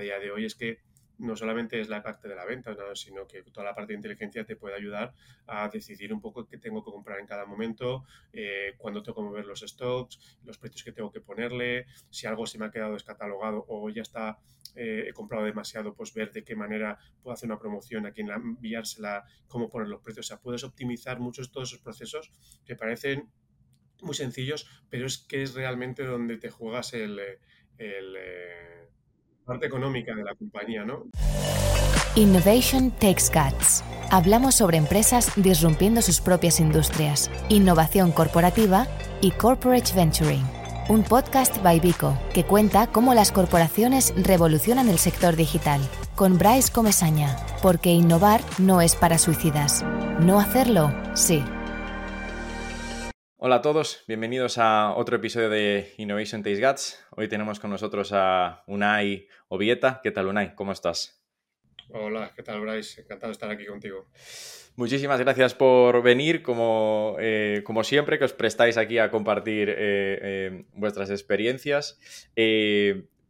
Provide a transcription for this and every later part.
día de hoy es que no solamente es la parte de la venta, sino que toda la parte de inteligencia te puede ayudar a decidir un poco qué tengo que comprar en cada momento, eh, cuándo tengo que mover los stocks, los precios que tengo que ponerle, si algo se me ha quedado descatalogado o ya está, eh, he comprado demasiado, pues ver de qué manera puedo hacer una promoción, a quién enviársela, cómo poner los precios. O sea, puedes optimizar muchos todos esos procesos que parecen muy sencillos, pero es que es realmente donde te juegas el, el eh, parte económica de la compañía, ¿no? Innovation Takes Guts. Hablamos sobre empresas disrumpiendo sus propias industrias, innovación corporativa y corporate venturing. Un podcast by Vico que cuenta cómo las corporaciones revolucionan el sector digital. Con Bryce Comesaña, porque innovar no es para suicidas. No hacerlo, sí. Hola a todos, bienvenidos a otro episodio de Innovation Taste Guts. Hoy tenemos con nosotros a Unai Ovieta. ¿Qué tal, Unai? ¿Cómo estás? Hola, ¿qué tal, Bryce? Encantado de estar aquí contigo. Muchísimas gracias por venir, como, eh, como siempre, que os prestáis aquí a compartir eh, eh, vuestras experiencias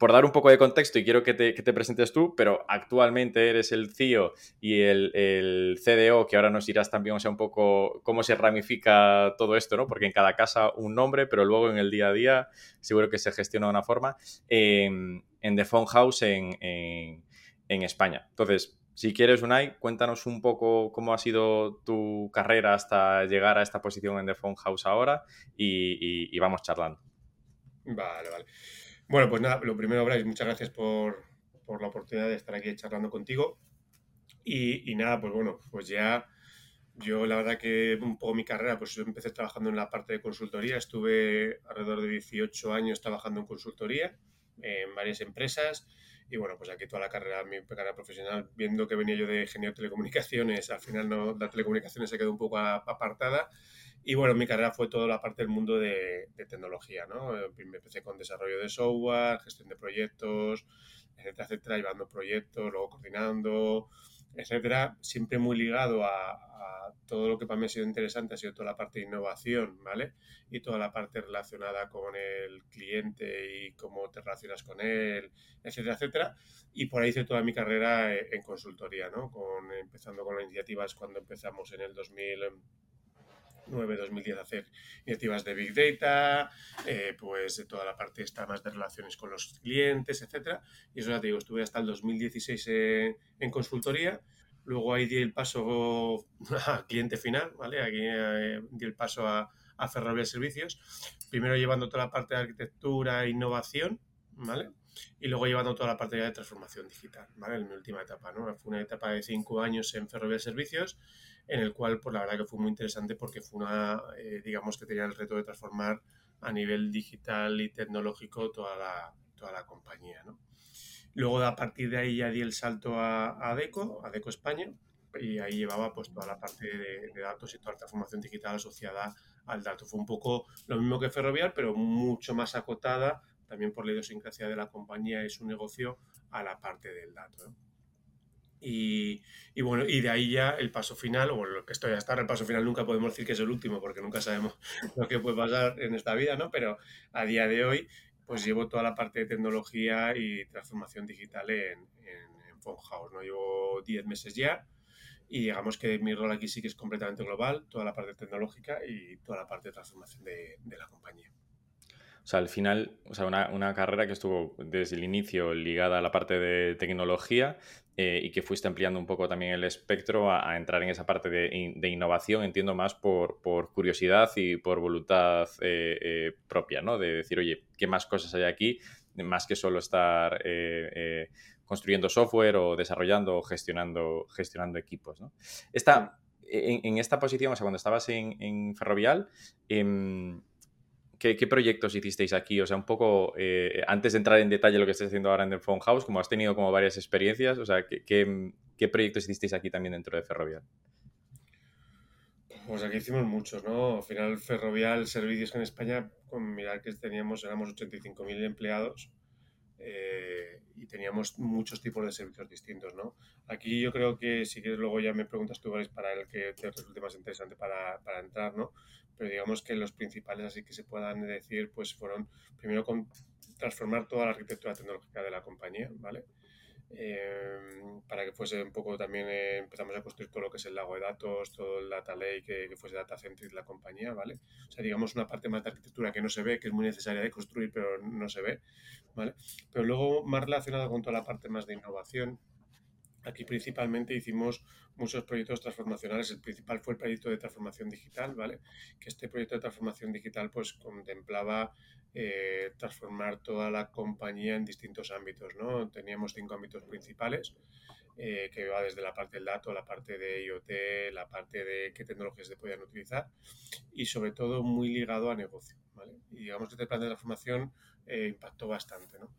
por dar un poco de contexto, y quiero que te, presentes tú, pero actualmente eres el CEO y el, CDO, que ahora nos dirás también, o sea, un poco cómo se ramifica todo esto, ¿no? Porque en cada casa un nombre, pero luego en el día a día seguro que se gestiona de una forma, en The Phone House en, España. Entonces, si quieres, Unai, cuéntanos un poco cómo ha sido tu carrera hasta llegar a esta posición en The Phone House ahora y vamos charlando. Vale, vale. Bueno, pues nada, lo primero, Bryce, muchas gracias por, la oportunidad de estar aquí charlando contigo. Y, nada, pues bueno, pues ya yo la verdad que un poco mi carrera, pues yo empecé trabajando en la parte de consultoría, estuve alrededor de 18 años trabajando en consultoría en varias empresas. Y bueno, pues aquí toda la carrera, mi carrera profesional, viendo que venía yo de ingeniero de telecomunicaciones, al final no, la telecomunicaciones se quedó un poco apartada y bueno, mi carrera fue toda la parte del mundo de, tecnología, ¿no? Eh, empecé con desarrollo de software, gestión de proyectos, etcétera, etcétera, llevando proyectos, luego coordinando, etcétera, siempre muy ligado a, todo lo que para mí ha sido interesante, ha sido toda la parte de innovación, ¿vale? Y toda la parte relacionada con el cliente y cómo te relacionas con él, etcétera, etcétera. Y por ahí hice toda mi carrera en consultoría, ¿no? Con, empezando con las iniciativas cuando empezamos en el 2000 2010 hacer iniciativas de Big Data, eh, pues de toda la parte esta más de relaciones con los clientes, etcétera. Y eso ya te digo, estuve hasta el 2016 en consultoría. Luego ahí di el paso a cliente final, ¿vale? Aquí eh, di el paso a, a Ferrovial Servicios. Primero llevando toda la parte de arquitectura e innovación, ¿vale? Y luego llevando toda la parte de transformación digital, ¿vale? En mi última etapa, ¿no? Fue una etapa de cinco años en Ferrovial Servicios en el cual, pues la verdad que fue muy interesante porque fue una, eh, digamos que tenía el reto de transformar a nivel digital y tecnológico toda la, toda la compañía, ¿no? Luego a partir de ahí ya di el salto a, ADECO, ADECO España, y ahí llevaba pues toda la parte de, datos y toda la transformación digital asociada al dato. Fue un poco lo mismo que Ferrovial, pero mucho más acotada, también por la idiosincrasia de la compañía y su negocio, a la parte del dato. ¿no? Y, bueno, y de ahí ya el paso final, o lo que estoy hasta ahora, el paso final nunca podemos decir que es el último, porque nunca sabemos lo que puede pasar en esta vida, ¿no? Pero a día de hoy, pues llevo toda la parte de tecnología y transformación digital en, en, Phone House, ¿no? Llevo 10 meses ya y digamos que mi rol aquí sí que es completamente global, toda la parte tecnológica y toda la parte de transformación de, de la compañía. O sea, al final, o sea, una, una, carrera que estuvo desde el inicio ligada a la parte de tecnología eh, y que fuiste ampliando un poco también el espectro a, entrar en esa parte de, de innovación, entiendo más por, por, curiosidad y por voluntad eh, eh, propia, ¿no? De decir, oye, ¿qué más cosas hay aquí? Más que solo estar construyendo software o desarrollando o gestionando, gestionando equipos, ¿no? Esta, en, en, esta posición, o sea, cuando estabas en, en Ferrovial, ¿Qué, proyectos hicisteis aquí? O sea, un poco, eh, antes de entrar en detalle lo que estáis haciendo ahora en el Phone House, como has tenido como varias experiencias, o sea, ¿qué, proyectos hicisteis aquí también dentro de Ferrovial? Pues aquí hicimos muchos, ¿no? Al final, Ferrovial Servicios en España, con mirar que teníamos, éramos 85.000 empleados eh, y teníamos muchos tipos de servicios distintos, ¿no? Aquí yo creo que si quieres luego ya me preguntas tú, para el que te resulte más interesante para, para entrar, ¿no? Pero digamos que los principales así que se puedan decir pues fueron primero con transformar toda la arquitectura tecnológica de la compañía, ¿vale? Em, para que fuese un poco también, eh, empezamos a construir todo lo que es el lago de datos, todo el data lake, que, que fuese data centric la compañía, ¿vale? O sea, digamos una parte más de arquitectura que no se ve, que es muy necesaria de construir, pero no se ve, ¿vale? Pero luego más relacionado con toda la parte más de innovación, Aquí principalmente hicimos muchos proyectos transformacionales. El principal fue el proyecto de transformación digital, ¿vale? Que este proyecto de transformación digital pues contemplaba eh, transformar toda la compañía en distintos ámbitos, ¿no? Teníamos cinco ámbitos principales, eh, que va desde la parte del dato, la parte de IoT, la parte de qué tecnologías se podían utilizar y sobre todo muy ligado a negocio, ¿vale? Y digamos que este plan de transformación eh, impactó bastante, ¿no?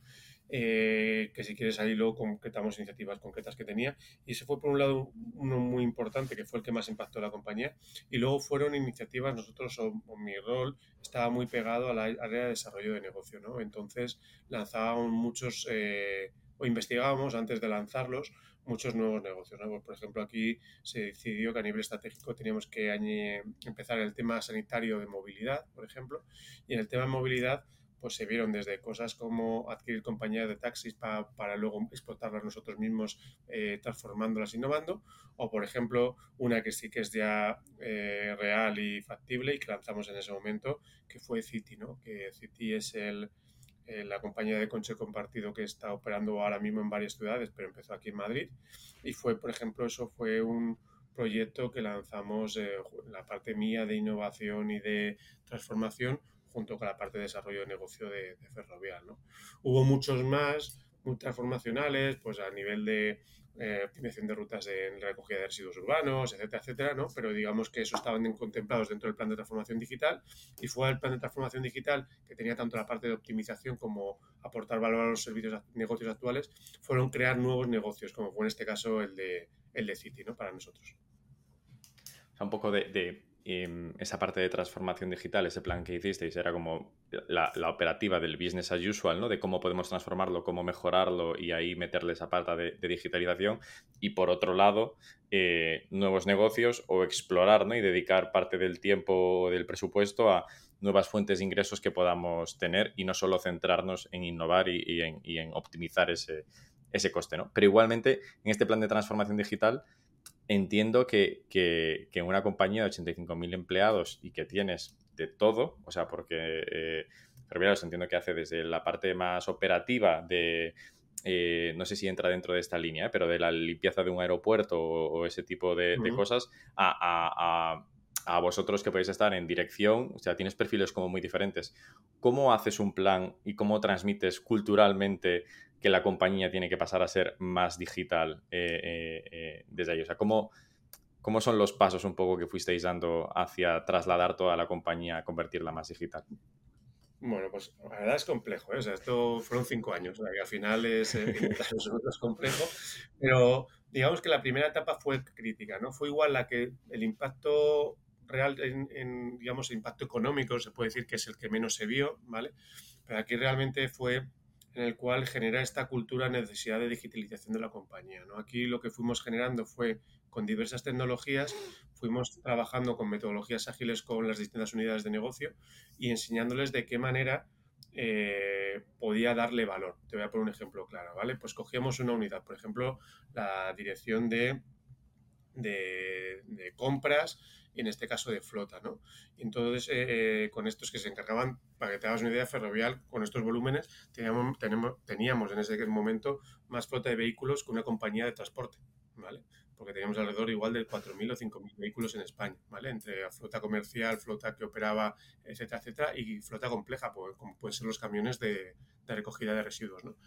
Eh, que si quieres ahí luego concretamos iniciativas concretas que tenía. Y ese fue por un lado uno muy importante, que fue el que más impactó a la compañía. Y luego fueron iniciativas, nosotros o, mi rol estaba muy pegado a la área de desarrollo de negocio, ¿no? Entonces lanzábamos muchos, eh, o investigábamos antes de lanzarlos, muchos nuevos negocios. ¿no? Pues, por ejemplo, aquí se decidió que a nivel estratégico teníamos que empezar el tema sanitario de movilidad, por ejemplo, y en el tema de movilidad pues se vieron desde cosas como adquirir compañías de taxis para luego explotarlas nosotros mismos, eh, transformándolas, innovando, o por ejemplo, una que sí que es ya eh, real y factible y que lanzamos en ese momento, que fue City, ¿no? que City es el, eh, la compañía de coche compartido que está operando ahora mismo en varias ciudades, pero empezó aquí en Madrid, y fue, por ejemplo, eso fue un proyecto que lanzamos la parte mía de innovación y de transformación junto con la parte de desarrollo de negocio de, Ferrovial. ¿no? Hubo muchos más, muy transformacionales, pues a nivel de eh, optimización de rutas de recogida de residuos urbanos, etcétera, etcétera, ¿no? Pero digamos que eso estaban contemplados dentro del plan de transformación digital y fue el plan de transformación digital que tenía tanto la parte de optimización como aportar valor a los servicios negocios actuales, fueron crear nuevos negocios, como fue en este caso el de, el de City, ¿no? Para nosotros. Un poco de Em, esa parte de transformación digital, ese plan que hicisteis, era como la, operativa del business as usual, ¿no? De cómo podemos transformarlo, cómo mejorarlo y ahí meterle esa parte de, digitalización. Y por otro lado, eh, nuevos negocios o explorar, ¿no? Y dedicar parte del tiempo del presupuesto a nuevas fuentes de ingresos que podamos tener y no solo centrarnos en innovar y, en, optimizar ese, ese coste, ¿no? Pero igualmente, en este plan de transformación digital, entiendo que, que, que una compañía de 85.000 empleados y que tienes de todo, o sea, porque eh, entiendo que hace desde la parte más operativa de, eh, no sé si entra dentro de esta línea, ¿eh? pero de la limpieza de un aeropuerto o, ese tipo de, cosas, a, a, a, vosotros que podéis estar en dirección, o sea, tienes perfiles como muy diferentes. ¿Cómo haces un plan y cómo transmites culturalmente que la compañía tiene que pasar a ser más digital eh, eh, eh, desde ahí? O sea, ¿cómo, ¿cómo son los pasos un poco que fuisteis dando hacia trasladar toda la compañía a convertirla más digital? Bueno, pues la verdad es complejo, o sea, esto fueron cinco años, o sea, al final es, es complejo, pero digamos que la primera etapa fue crítica, ¿no? Fue igual la que el impacto real, en, digamos, el impacto económico, se puede decir que es el que menos se vio, ¿vale? Pero aquí realmente fue en el cual genera esta cultura necesidad de digitalización de la compañía. ¿no? Aquí lo que fuimos generando fue con diversas tecnologías, fuimos trabajando con metodologías ágiles con las distintas unidades de negocio y enseñándoles de qué manera eh, podía darle valor. Te voy a poner un ejemplo claro, ¿vale? Pues cogíamos una unidad, por ejemplo, la dirección de, de, de compras y en este caso de flota, ¿no? entonces, eh, con estos que se encargaban, para que te hagas una idea, ferrovial, con estos volúmenes, teníamos, tenemos, teníamos en ese momento más flota de vehículos que una compañía de transporte, ¿vale? Porque teníamos alrededor igual de 4.000 o 5.000 vehículos en España, ¿vale? Entre flota comercial, flota que operaba, etcétera, etcétera, y flota compleja, pues, como pueden ser los camiones de, de recogida de residuos, ¿no?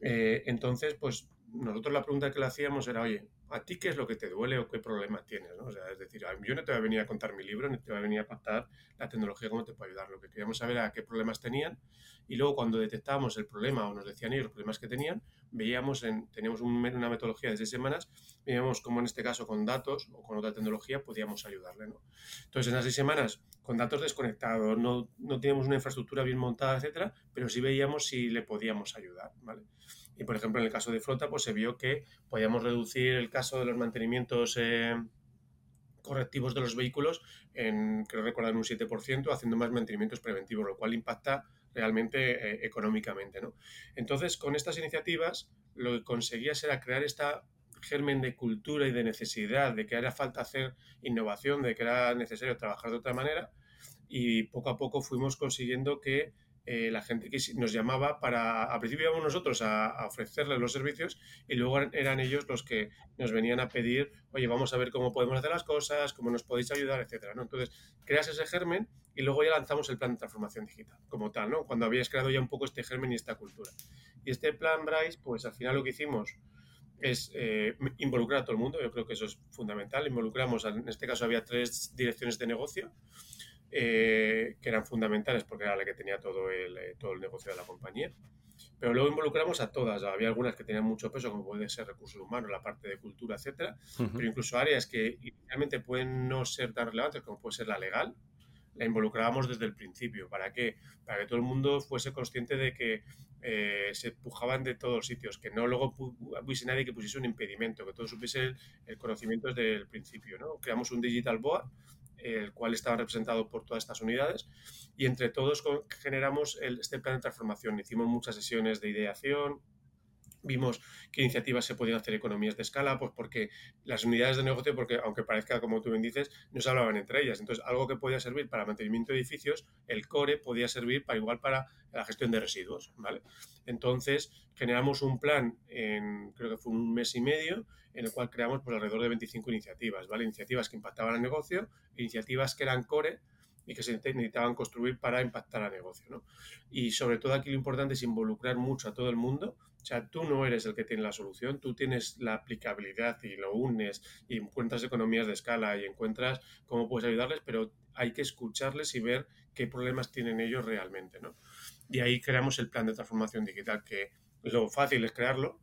Eh, entonces, pues nosotros la pregunta que le hacíamos era, oye, ¿a ti qué es lo que te duele o qué problema tienes? ¿no? O sea, es decir, yo no te voy a venir a contar mi libro, ni te voy a venir a contar la tecnología, cómo te puede ayudar. Lo que queríamos saber era qué problemas tenían y luego cuando detectábamos el problema o nos decían ellos los problemas que tenían, veíamos, en, teníamos una metodología de seis semanas, veíamos cómo en este caso con datos o con otra tecnología podíamos ayudarle. ¿no? Entonces, en las seis semanas, con datos desconectados, no, no teníamos una infraestructura bien montada, etcétera, pero sí veíamos si le podíamos ayudar. ¿vale? Y por ejemplo, en el caso de flota, pues se vio que podíamos reducir el caso de los mantenimientos eh, correctivos de los vehículos en, creo recordar, un 7%, haciendo más mantenimientos preventivos, lo cual impacta realmente eh, económicamente. ¿no? Entonces, con estas iniciativas, lo que conseguías era crear esta germen de cultura y de necesidad, de que era falta hacer innovación, de que era necesario trabajar de otra manera, y poco a poco fuimos consiguiendo que eh, la gente que nos llamaba para, a principio íbamos nosotros a, ofrecerles los servicios y luego eran ellos los que nos venían a pedir, oye, vamos a ver cómo podemos hacer las cosas, cómo nos podéis ayudar, etcétera, ¿no? Entonces, creas ese germen y luego ya lanzamos el plan de transformación digital, como tal, ¿no? Cuando habías creado ya un poco este germen y esta cultura. Y este plan, Bryce, pues al final lo que hicimos es eh, involucrar a todo el mundo, yo creo que eso es fundamental, involucramos, en este caso había tres direcciones de negocio, eh, que eran fundamentales porque era la que tenía todo el, eh, todo el negocio de la compañía. Pero luego involucramos a todas. Había algunas que tenían mucho peso, como puede ser recursos humanos, la parte de cultura, etcétera. Pero incluso áreas que inicialmente pueden no ser tan relevantes, como puede ser la legal, la involucrábamos desde el principio. ¿Para qué? Para que todo el mundo fuese consciente de que eh, se empujaban de todos sitios, que no luego hubiese nadie que pusiese un impedimento, que todos supiese el, el, conocimiento desde el principio. ¿no? Creamos un digital board el cual estaba representado por todas estas unidades, y entre todos generamos este plan de transformación. Hicimos muchas sesiones de ideación, vimos qué iniciativas se podían hacer economías de escala, pues porque las unidades de negocio, porque aunque parezca como tú bien dices, no se hablaban entre ellas. Entonces, algo que podía servir para mantenimiento de edificios, el core podía servir para igual para la gestión de residuos, ¿vale? Entonces, generamos un plan en, creo que fue un mes y medio, en el cual creamos pues, alrededor de 25 iniciativas, ¿vale? Iniciativas que impactaban al negocio, iniciativas que eran core y que se necesitaban construir para impactar al negocio, ¿no? Y sobre todo aquí lo importante es involucrar mucho a todo el mundo, o sea, tú no eres el que tiene la solución, tú tienes la aplicabilidad y lo unes y encuentras economías de escala y encuentras cómo puedes ayudarles, pero hay que escucharles y ver qué problemas tienen ellos realmente, ¿no? Y ahí creamos el plan de transformación digital, que lo fácil es crearlo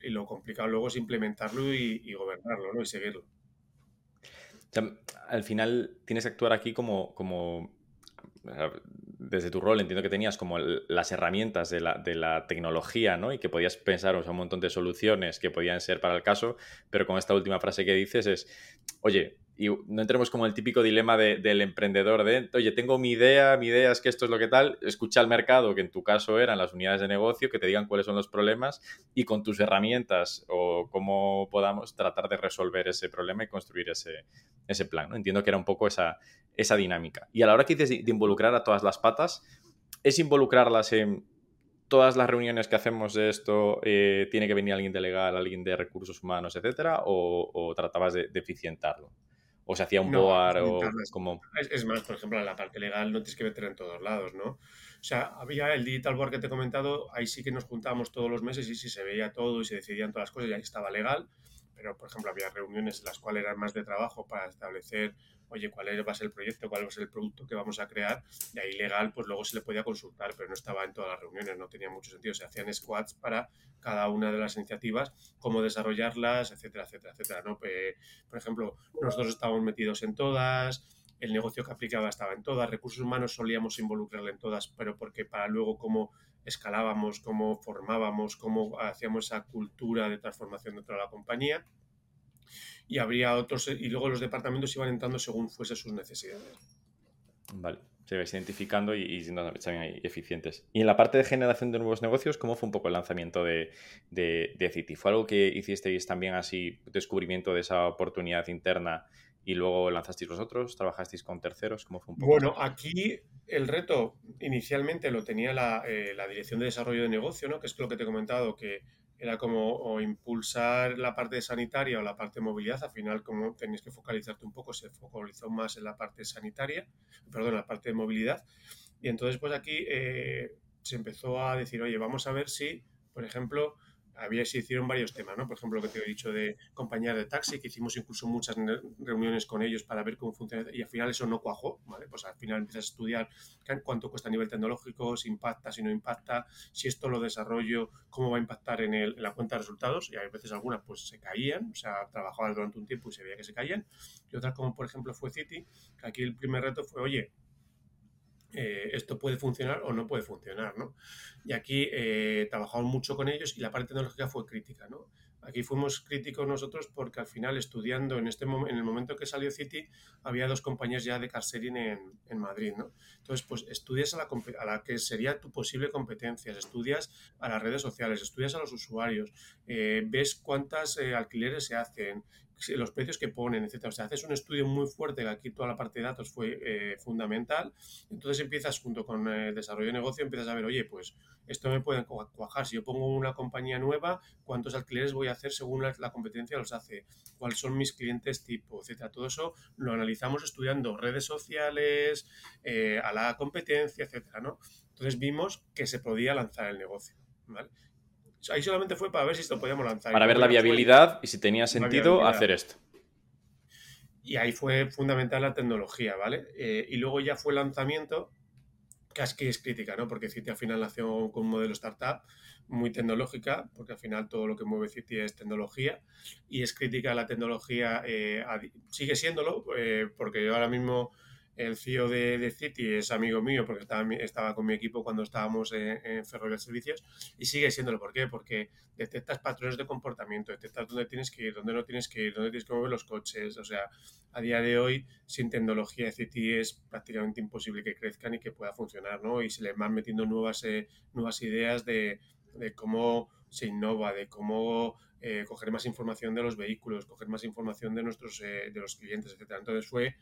y lo complicado luego es implementarlo y, gobernarlo, ¿no? Y seguirlo. al final tienes que actuar aquí como, como desde tu rol entiendo que tenías como las herramientas de la, tecnología, ¿no? Y que podías pensar un montón de soluciones que podían ser para el caso, pero con esta última frase que dices es, oye, y no entremos como el típico dilema del emprendedor de, oye, tengo mi idea, mi idea es que esto es lo que tal, escucha al mercado, que en tu caso eran las unidades de negocio, que te digan cuáles son los problemas y con tus herramientas o cómo podamos tratar de resolver ese problema y construir ese, ese plan. ¿no? Entiendo que era un poco esa, esa dinámica. Y a la hora que dices de involucrar a todas las patas, es involucrarlas en todas las reuniones que hacemos de esto, eh, tiene que venir alguien de legal, alguien de recursos humanos, etcétera, o, tratabas de, de eficientarlo o se hacía un board o como... Es, más, por ejemplo, en la parte legal no tienes que meter en todos lados, ¿no? O sea, había el digital board que te he comentado, ahí sí que nos juntábamos todos los meses y sí se veía todo y se decidían todas las cosas y ahí estaba legal, pero por ejemplo había reuniones en las cuales eran más de trabajo para establecer oye, cuál va a ser el proyecto, cuál va a ser el producto que vamos a crear, de ahí legal, pues luego se le podía consultar, pero no estaba en todas las reuniones, no tenía mucho sentido. Se hacían squads para cada una de las iniciativas, cómo desarrollarlas, etcétera, etcétera, etcétera. ¿no? por ejemplo, nosotros estábamos metidos en todas, el negocio que aplicaba estaba en todas, recursos humanos solíamos involucrarle en todas, pero porque para luego cómo escalábamos, cómo formábamos, cómo hacíamos esa cultura de transformación dentro de la compañía y habría otros, y luego los departamentos iban entrando según fuese sus necesidades. Vale, se vais identificando y, siendo también eficientes. Y en la parte de generación de nuevos negocios, ¿cómo fue un poco el lanzamiento de, de, City? ¿Fue algo que hicisteis también así, descubrimiento de esa oportunidad interna y luego lanzasteis vosotros? ¿Trabajasteis con terceros? ¿Cómo fue un poco? Bueno, aquí el reto inicialmente lo tenía la, eh, la Dirección de Desarrollo de Negocio, ¿no? que es lo que te he comentado, que era como impulsar la parte sanitaria o la parte de movilidad. Al final, como tenías que focalizarte un poco, se focalizó más en la parte sanitaria, perdón, la parte de movilidad. Y entonces, pues aquí eh, se empezó a decir, oye, vamos a ver si, por ejemplo, había, se hicieron varios temas, ¿no? Por ejemplo, lo que te he dicho de compañías de taxi, que hicimos incluso muchas reuniones con ellos para ver cómo funciona y al final eso no cuajó, ¿vale? Pues al final empiezas a estudiar cuánto cuesta a nivel tecnológico, si impacta, si no impacta, si esto lo desarrollo, cómo va a impactar en, el, en la cuenta de resultados y a veces algunas pues se caían, o sea, trabajaba durante un tiempo y se veía que se caían y otras como por ejemplo fue City, que aquí el primer reto fue, oye, eh, esto puede funcionar o no puede funcionar, ¿no? Y aquí eh, trabajamos mucho con ellos y la parte tecnológica fue crítica, ¿no? Aquí fuimos críticos nosotros porque al final estudiando en, este en el momento que salió City había dos compañías ya de car en, en Madrid, ¿no? Entonces, pues estudias a la, a la, que sería tu posible competencia, estudias a las redes sociales, estudias a los usuarios, eh, ves cuántas eh, alquileres se hacen, los precios que ponen, etcétera. O sea, haces un estudio muy fuerte, aquí toda la parte de datos fue eh, fundamental. Entonces empiezas junto con el desarrollo de negocio, empiezas a ver, oye, pues esto me puede cuajar. Si yo pongo una compañía nueva, ¿cuántos alquileres voy a hacer según la, competencia los hace? ¿Cuáles son mis clientes tipo, etcétera? Todo eso lo analizamos estudiando redes sociales, eh, a la competencia, etcétera, ¿no? Entonces vimos que se podía lanzar el negocio, ¿vale? Ahí solamente fue para ver si esto podíamos lanzar. Para ver la viabilidad y si tenía sentido hacer esto. Y ahí fue fundamental la tecnología, ¿vale? Eh, y luego ya fue el lanzamiento, que es que es crítica, ¿no? Porque City al final nació con un modelo startup muy tecnológica, porque al final todo lo que mueve City es tecnología, y es crítica la tecnología, eh, sigue siéndolo, eh, porque yo ahora mismo el CEO de, City es amigo mío porque estaba, estaba, con mi equipo cuando estábamos en, en Ferrovial Servicios y sigue siéndolo. ¿Por qué? Porque detectas patrones de comportamiento, detectas dónde tienes que ir, dónde no tienes que ir, dónde tienes que mover los coches. O sea, a día de hoy, sin tecnología, City es prácticamente imposible que crezcan y que pueda funcionar, ¿no? Y se le van metiendo nuevas, eh, nuevas ideas de, de, cómo se innova, de cómo eh, coger más información de los vehículos, coger más información de nuestros eh, de los clientes, etcétera. Entonces fue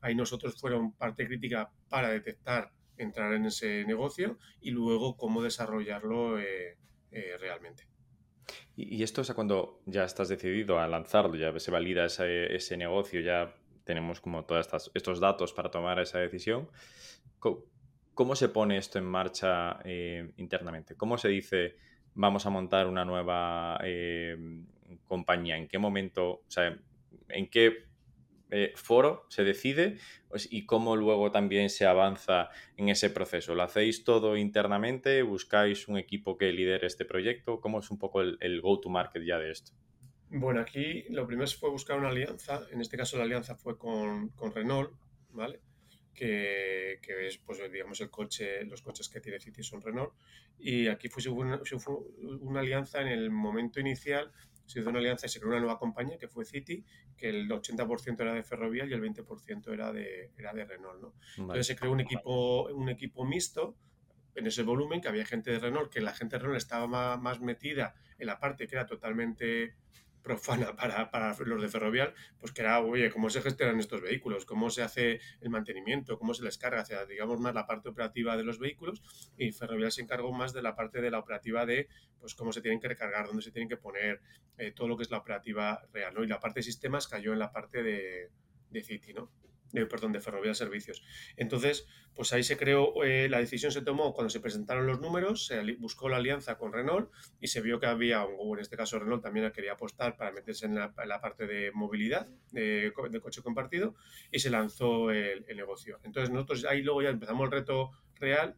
ahí nosotros fueron parte crítica para detectar, entrar en ese negocio y luego cómo desarrollarlo eh, eh, realmente. Y, esto es cuando ya estás decidido a lanzarlo, ya se valida ese, negocio, ya tenemos como todos estos datos para tomar esa decisión. ¿Cómo, se pone esto en marcha eh, internamente? ¿Cómo se dice vamos a montar una nueva compañía? ¿En qué momento, o sea, en qué eh, foro se decide pues, y cómo luego también se avanza en ese proceso. ¿Lo hacéis todo internamente? ¿Buscáis un equipo que lidere este proyecto? ¿Cómo es un poco el, go-to-market ya de esto? Bueno, aquí lo primero fue buscar una alianza. En este caso la alianza fue con, Renault, ¿vale? Que, es, pues, digamos, el coche, los coches que tiene City son Renault. Y aquí fue una alianza en el momento inicial se hizo una alianza y se creó una nueva compañía que fue City, que el 80% era de Ferrovial y el 20% era de, era de Renault. ¿no? Entonces se creó un equipo, un equipo mixto en ese volumen, que había gente de Renault, que la gente de Renault estaba más metida en la parte que era totalmente profana para, para, los de Ferrovial, pues que era, oye, cómo se gestionan estos vehículos, cómo se hace el mantenimiento, cómo se les carga, o sea, digamos más la parte operativa de los vehículos y Ferrovial se encargó más de la parte de la operativa de, pues cómo se tienen que recargar, dónde se tienen que poner, eh, todo lo que es la operativa real, ¿no? Y la parte de sistemas cayó en la parte de, de City, ¿no? De, perdón, de Ferrovial Servicios. Entonces, pues ahí se creó, eh, la decisión se tomó cuando se presentaron los números, se buscó la alianza con Renault y se vio que había, o en este caso Renault también quería apostar para meterse en la, parte de movilidad, de, coche compartido, y se lanzó el, negocio. Entonces nosotros ahí luego ya empezamos el reto real,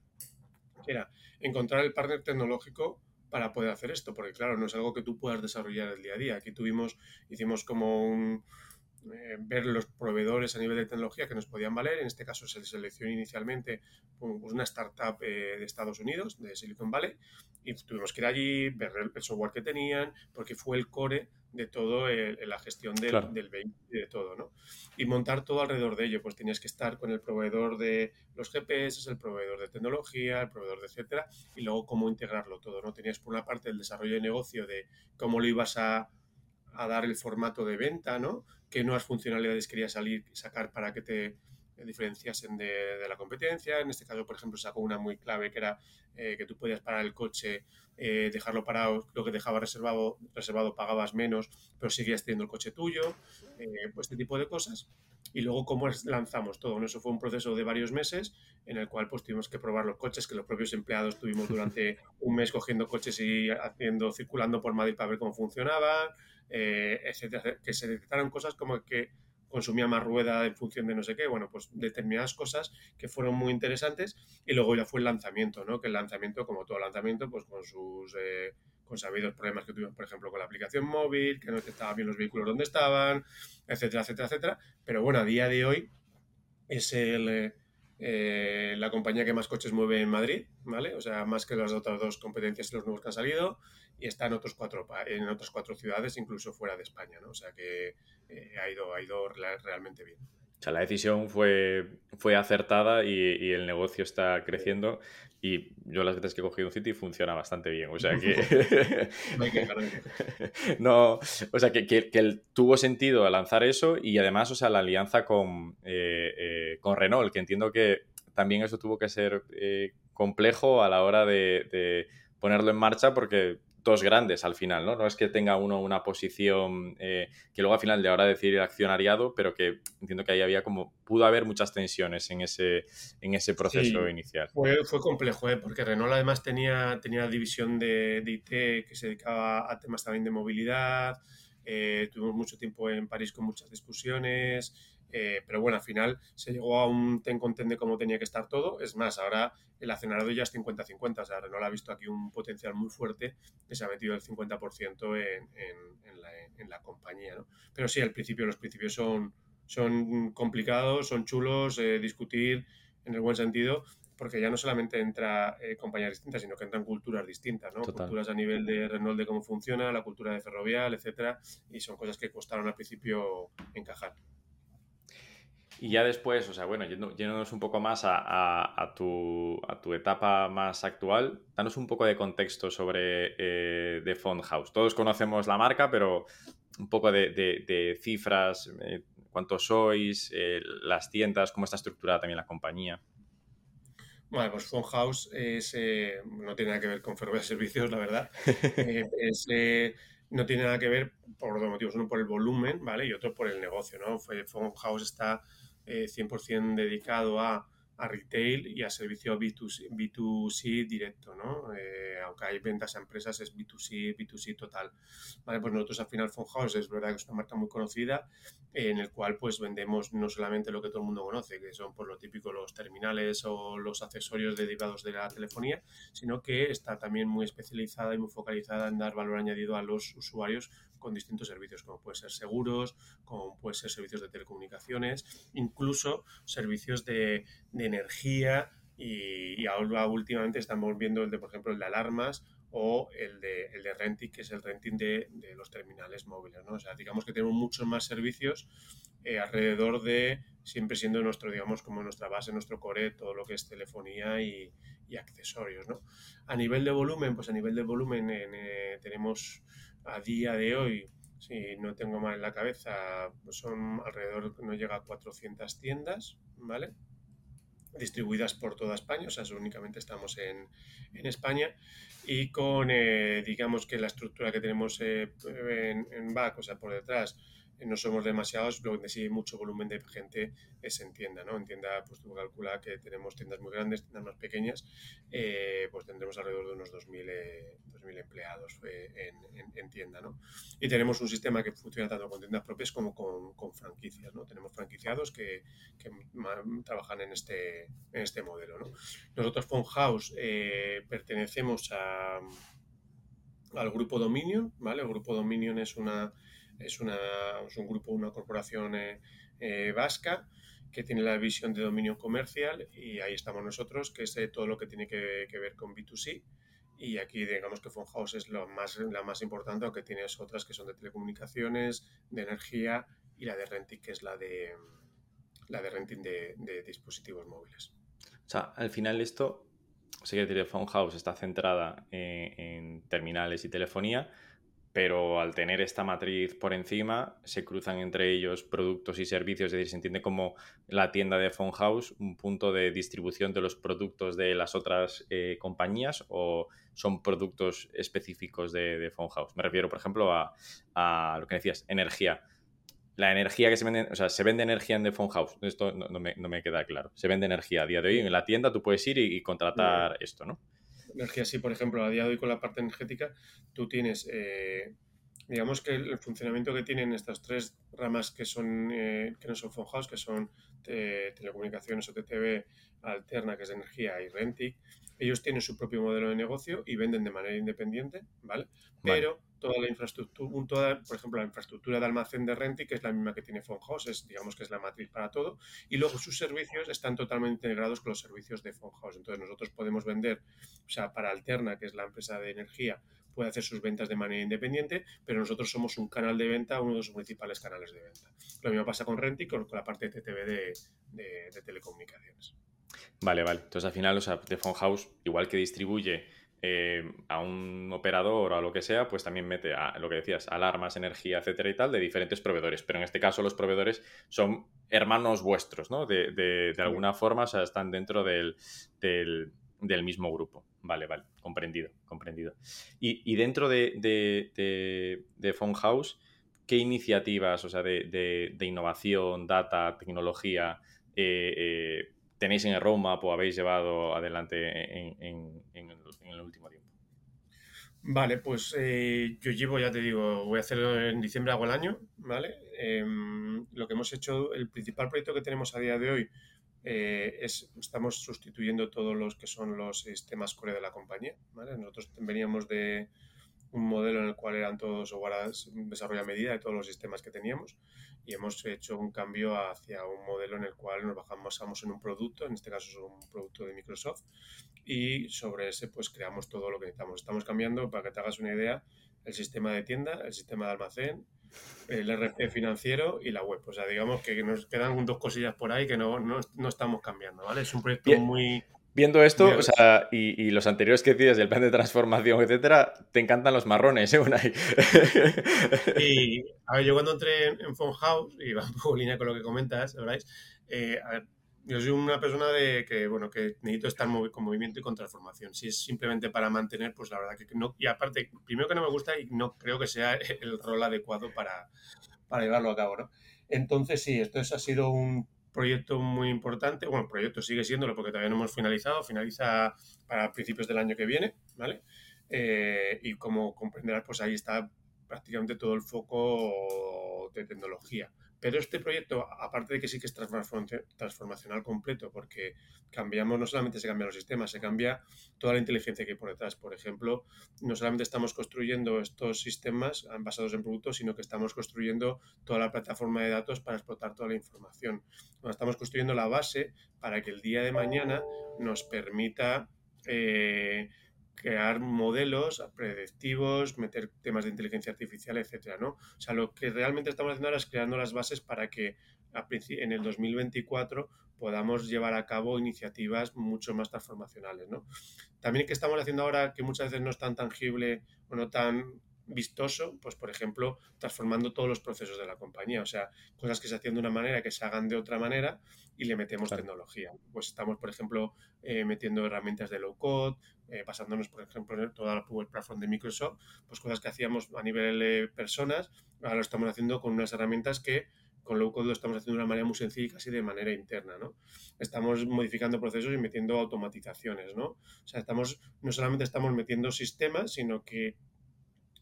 que era encontrar el partner tecnológico para poder hacer esto, porque claro, no es algo que tú puedas desarrollar el día a día. Aquí tuvimos, hicimos como un, eh, ver los proveedores a nivel de tecnología que nos podían valer. En este caso se seleccionó inicialmente pues, una startup eh, de Estados Unidos, de Silicon Valley, y tuvimos que ir allí, ver el, software que tenían, porque fue el core de todo la gestión del, del vehículo y de todo, ¿no? Y montar todo alrededor de ello, pues tenías que estar con el proveedor de los GPS, el proveedor de tecnología, el proveedor de etcétera, y luego cómo integrarlo todo, ¿no? Tenías por una parte el desarrollo de negocio de cómo lo ibas a, a dar el formato de venta, ¿no? Qué nuevas funcionalidades quería salir, sacar para que te diferenciasen de, la competencia. En este caso, por ejemplo, sacó una muy clave que era eh, que tú podías parar el coche, eh, dejarlo parado, lo que dejaba reservado, reservado pagabas menos, pero seguías teniendo el coche tuyo, eh, pues este tipo de cosas. Y luego cómo lanzamos todo. Eso fue un proceso de varios meses en el cual pues tuvimos que probar los coches, que los propios empleados tuvimos durante un mes cogiendo coches y haciendo, circulando por Madrid para ver cómo funcionaban, eh, etcétera, que se detectaron cosas como que consumía más rueda en función de no sé qué, bueno, pues determinadas cosas que fueron muy interesantes y luego ya fue el lanzamiento, ¿no? Que el lanzamiento, como todo lanzamiento, pues con sus eh, con sabidos problemas que tuvimos, por ejemplo, con la aplicación móvil, que no detectaba bien los vehículos donde estaban, etcétera, etcétera, etcétera. Pero bueno, a día de hoy es el, eh, la compañía que más coches mueve en Madrid, ¿vale? O sea, más que las otras dos competencias y los nuevos que han salido y está en, otros cuatro, en otras cuatro ciudades, incluso fuera de España, ¿no? O sea que eh, ha, ido, ha ido realmente bien. O sea, la decisión fue, fue acertada y, el negocio está creciendo. Y yo las veces que he cogido un City funciona bastante bien. O sea que. no, o sea que, que, tuvo sentido lanzar eso y además, o sea, la alianza con, eh, eh, con Renault, que entiendo que también eso tuvo que ser eh, complejo a la hora de, ponerlo en marcha porque dos grandes al final, ¿no? No es que tenga uno una posición eh, que luego al final de ahora decir el accionariado, pero que entiendo que ahí había como, pudo haber muchas tensiones en ese, en ese proceso inicial. Fue, fue complejo, ¿eh? porque Renault además tenía, tenía división de, de, IT que se dedicaba a temas también de movilidad, eh, tuvimos mucho tiempo en París con muchas discusiones, eh, pero bueno, al final se llegó a un ten con ten de cómo tenía que estar todo. Es más, ahora el accionariado ya es 50-50. O sea, Renault ha visto aquí un potencial muy fuerte que se ha metido el 50% en, en, la, en, la, compañía. ¿no? Pero sí, al principio, los principios son, son complicados, son chulos, eh, discutir en el buen sentido, porque ya no solamente entra eh, compañías distintas, sino que entran culturas distintas, ¿no? Culturas a nivel de Renault de cómo funciona, la cultura de ferrovial, etcétera, y son cosas que costaron al principio encajar. Y ya después, o sea, bueno, yéndonos un poco más a, tu, etapa más actual, danos un poco de contexto sobre eh, The Font House. Todos conocemos la marca, pero un poco de, cifras, eh, cuántos sois, eh, las tiendas, cómo está estructurada también la compañía. Bueno, pues House es, no tiene nada que ver con Ferrovial Servicios, la verdad. no tiene nada que ver por dos motivos. Uno por el volumen, ¿vale? Y otro por el negocio, ¿no? House está 100% eh, dedicado a, a, retail y a servicio B2C, B2C directo, ¿no? Eh, aunque hay ventas a empresas, es B2C, B2C total. Vale, pues nosotros al final Fonhouse es verdad que es una marca muy conocida en el cual pues vendemos no solamente lo que todo el mundo conoce, que son por lo típico los terminales o los accesorios derivados de la telefonía, sino que está también muy especializada y muy focalizada en dar valor añadido a los usuarios con distintos servicios, como puede ser seguros, como puede ser servicios de telecomunicaciones, incluso servicios de, energía y, ahora últimamente estamos viendo el de, por ejemplo, el de alarmas o el de, el de renting, que es el renting de, los terminales móviles. ¿no? O sea, digamos que tenemos muchos más servicios eh, alrededor de, siempre siendo nuestro, digamos, como nuestra base, nuestro core, todo lo que es telefonía y, accesorios. ¿no? A nivel de volumen, pues a nivel de volumen eh, tenemos a día de hoy, si no tengo mal en la cabeza, son alrededor, no llega a 400 tiendas, ¿vale? distribuidas por toda España, o sea, únicamente estamos en, en España y con, eh, digamos que la estructura que tenemos eh, en, en, back, o sea, por detrás, no somos demasiados, pero sí hay mucho volumen de gente es en tienda, ¿no? En tienda, pues tú calcula que tenemos tiendas muy grandes, tiendas más pequeñas, eh, pues tendremos alrededor de unos 2.000, eh, empleados eh, en, tienda, ¿no? Y tenemos un sistema que funciona tanto con tiendas propias como con, franquicias, ¿no? Tenemos franquiciados que, trabajan en este, en este modelo, ¿no? Nosotros, Phone House, pertenecemos a, al grupo Dominion, ¿vale? El grupo Dominion es una es, una, un grupo, una corporación eh, eh, vasca que tiene la visión de dominio comercial y ahí estamos nosotros, que es todo lo que tiene que, ver con B2C. Y aquí digamos que Fonhouse es lo más, la más importante, aunque tienes otras que son de telecomunicaciones, de energía y la de renting, que es la de, la de renting de, dispositivos móviles. O sea, al final esto, sé que House está centrada en terminales y telefonía, pero al tener esta matriz por encima, se cruzan entre ellos productos y servicios, es decir, se entiende como la tienda de Phone House un punto de distribución de los productos de las otras eh, compañías o son productos específicos de, de, Phone House. Me refiero, por ejemplo, a, lo que decías, energía. La energía que se vende, o sea, se vende energía en The Phone House. Esto no, me, queda claro. Se vende energía a día de hoy. En la tienda tú puedes ir y, contratar esto, ¿no? Energía sí, por ejemplo, a día de hoy con la parte energética, tú tienes, eh, digamos que el funcionamiento que tienen estas tres ramas que son eh, que no son fonjados, que son telecomunicaciones o TTV alterna, que es energía, y Rentic, ellos tienen su propio modelo de negocio y venden de manera independiente, ¿vale? Pero toda la infraestructura, toda, por ejemplo, la infraestructura de almacén de Rentic, que es la misma que tiene Fonhouse, es, digamos que es la matriz para todo, y luego sus servicios están totalmente integrados con los servicios de Fonhouse. Entonces nosotros podemos vender, o sea, para Alterna, que es la empresa de energía, puede hacer sus ventas de manera independiente, pero nosotros somos un canal de venta, uno de los principales canales de venta. Lo mismo pasa con Renti, con, con la parte de TTV de, de, telecomunicaciones. Vale, vale. Entonces al final, o sea, The Phone House, igual que distribuye eh, a un operador o a lo que sea, pues también mete a lo que decías, alarmas, energía, etcétera y tal, de diferentes proveedores. Pero en este caso los proveedores son hermanos vuestros, ¿no? De, de, alguna forma, o sea, están dentro del, del, del, mismo grupo. Vale, vale, comprendido, comprendido. Y, y dentro de, de, de, House, ¿qué iniciativas, o sea, de, innovación, data, tecnología, eh, eh, tenéis en el roadmap o habéis llevado adelante en, el, último tiempo? Vale, pues eh, yo llevo, ya te digo, voy a hacerlo en diciembre, hago el año, ¿vale? Em, lo que hemos hecho, el principal proyecto que tenemos a día de hoy eh, es, estamos sustituyendo todos los que son los sistemas core de la compañía, ¿vale? Nosotros veníamos de, un modelo en el cual eran todos un desarrollo a medida de todos los sistemas que teníamos y hemos hecho un cambio hacia un modelo en el cual nos bajamos en un producto, en este caso es un producto de Microsoft y sobre ese pues creamos todo lo que necesitamos. Estamos cambiando, para que te hagas una idea, el sistema de tienda, el sistema de almacén, el RP financiero y la web. O sea, digamos que nos quedan dos cosillas por ahí que no, no, no estamos cambiando, ¿vale? Es un proyecto muy Viendo esto, o sea, y, los anteriores que decías del plan de transformación, etcétera, te encantan los marrones, ¿eh, Unai? y, a ver, yo cuando entré en, Phone House, y va un poco en línea con lo que comentas, ¿verdad? Eh, a ver, yo soy una persona de que, bueno, que necesito estar con movimiento y con transformación. Si es simplemente para mantener, pues la verdad que no. Y aparte, primero que no me gusta y no creo que sea el rol adecuado para, para llevarlo a cabo, ¿no? Entonces, sí, esto es, ha sido un proyecto muy importante. Bueno, el proyecto sigue siéndolo porque todavía no hemos finalizado. Finaliza para principios del año que viene, ¿vale? Eh, y como comprenderás, pues ahí está prácticamente todo el foco de tecnología. Pero este proyecto, aparte de que sí que es transformacional completo, porque cambiamos, no solamente se cambian los sistemas, se cambia toda la inteligencia que hay por detrás. Por ejemplo, no solamente estamos construyendo estos sistemas basados en productos, sino que estamos construyendo toda la plataforma de datos para explotar toda la información. estamos construyendo la base para que el día de mañana nos permita eh, crear modelos predictivos, meter temas de inteligencia artificial, etcétera, ¿no? O sea, lo que realmente estamos haciendo ahora es creando las bases para que en el 2024 podamos llevar a cabo iniciativas mucho más transformacionales, ¿no? También que estamos haciendo ahora que muchas veces no es tan tangible o no tan vistoso, pues por ejemplo, transformando todos los procesos de la compañía, o sea, cosas que se hacen de una manera que se hagan de otra manera y le metemos tecnología. Pues estamos, por ejemplo, eh, metiendo herramientas de low code, eh, basándonos, por ejemplo, en toda la Power Platform de Microsoft, pues cosas que hacíamos a nivel de personas, ahora lo estamos haciendo con unas herramientas que con low code lo estamos haciendo de una manera muy sencilla y casi de manera interna, ¿no? Estamos modificando procesos y metiendo automatizaciones, ¿no? O sea, estamos, no solamente estamos metiendo sistemas, sino que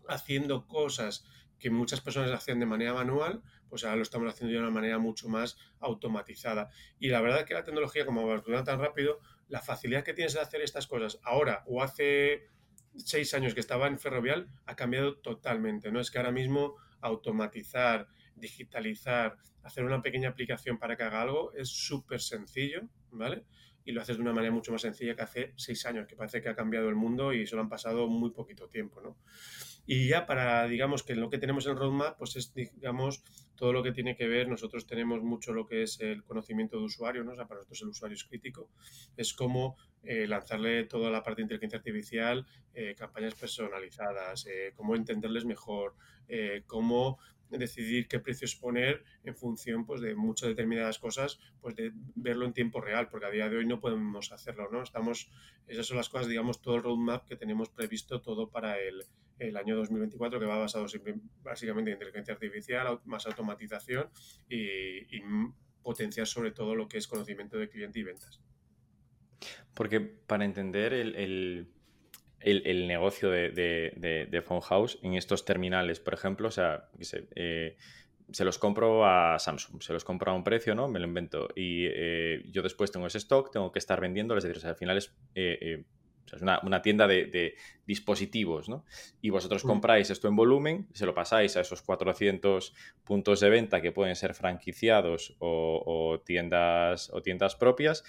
haciendo cosas que muchas personas hacían de manera manual, pues ahora lo estamos haciendo de una manera mucho más automatizada. Y la verdad es que la tecnología, como evoluciona tan rápido, la facilidad que tienes de hacer estas cosas ahora o hace seis años que estaba en Ferrovial ha cambiado totalmente. No es que ahora mismo automatizar, digitalizar, hacer una pequeña aplicación para que haga algo es súper sencillo, ¿vale? y lo haces de una manera mucho más sencilla que hace seis años, que parece que ha cambiado el mundo y solo han pasado muy poquito tiempo, ¿no? Y ya para, digamos, que lo que tenemos en Roadmap, pues es, digamos, todo lo que tiene que ver, nosotros tenemos mucho lo que es el conocimiento de usuario, ¿no? O sea, para nosotros el usuario es crítico, es como eh, lanzarle toda la parte de inteligencia artificial, eh, campañas personalizadas, eh, cómo entenderles mejor, cómo decidir qué precios poner en función pues, de muchas determinadas cosas, pues de verlo en tiempo real, porque a día de hoy no podemos hacerlo, ¿no? Estamos, esas son las cosas, digamos, todo el roadmap que tenemos previsto todo para el, el año 2024, que va basado básicamente en inteligencia artificial, más automatización y, potenciar sobre todo lo que es conocimiento de cliente y ventas. Porque para entender el el, negocio de, de, Phone House en estos terminales, por ejemplo, o sea, eh, se los compro a Samsung, se los compro a un precio, ¿no? Me lo invento. Y eh, yo después tengo ese stock, tengo que estar vendiendo, es decir, al final es, eh, una, tienda de, dispositivos, ¿no? Y vosotros mm. compráis esto en volumen, se lo pasáis a esos 400 puntos de venta que pueden ser franquiciados o, o tiendas, o tiendas propias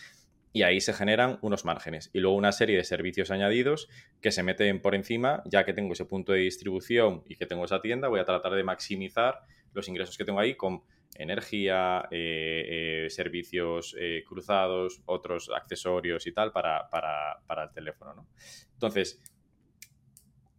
y ahí se generan unos márgenes y luego una serie de servicios añadidos que se meten por encima, ya que tengo ese punto de distribución y que tengo esa tienda, voy a tratar de maximizar los ingresos que tengo ahí con energía, eh, eh, servicios eh, cruzados, otros accesorios y tal para, para el teléfono. ¿no? Entonces,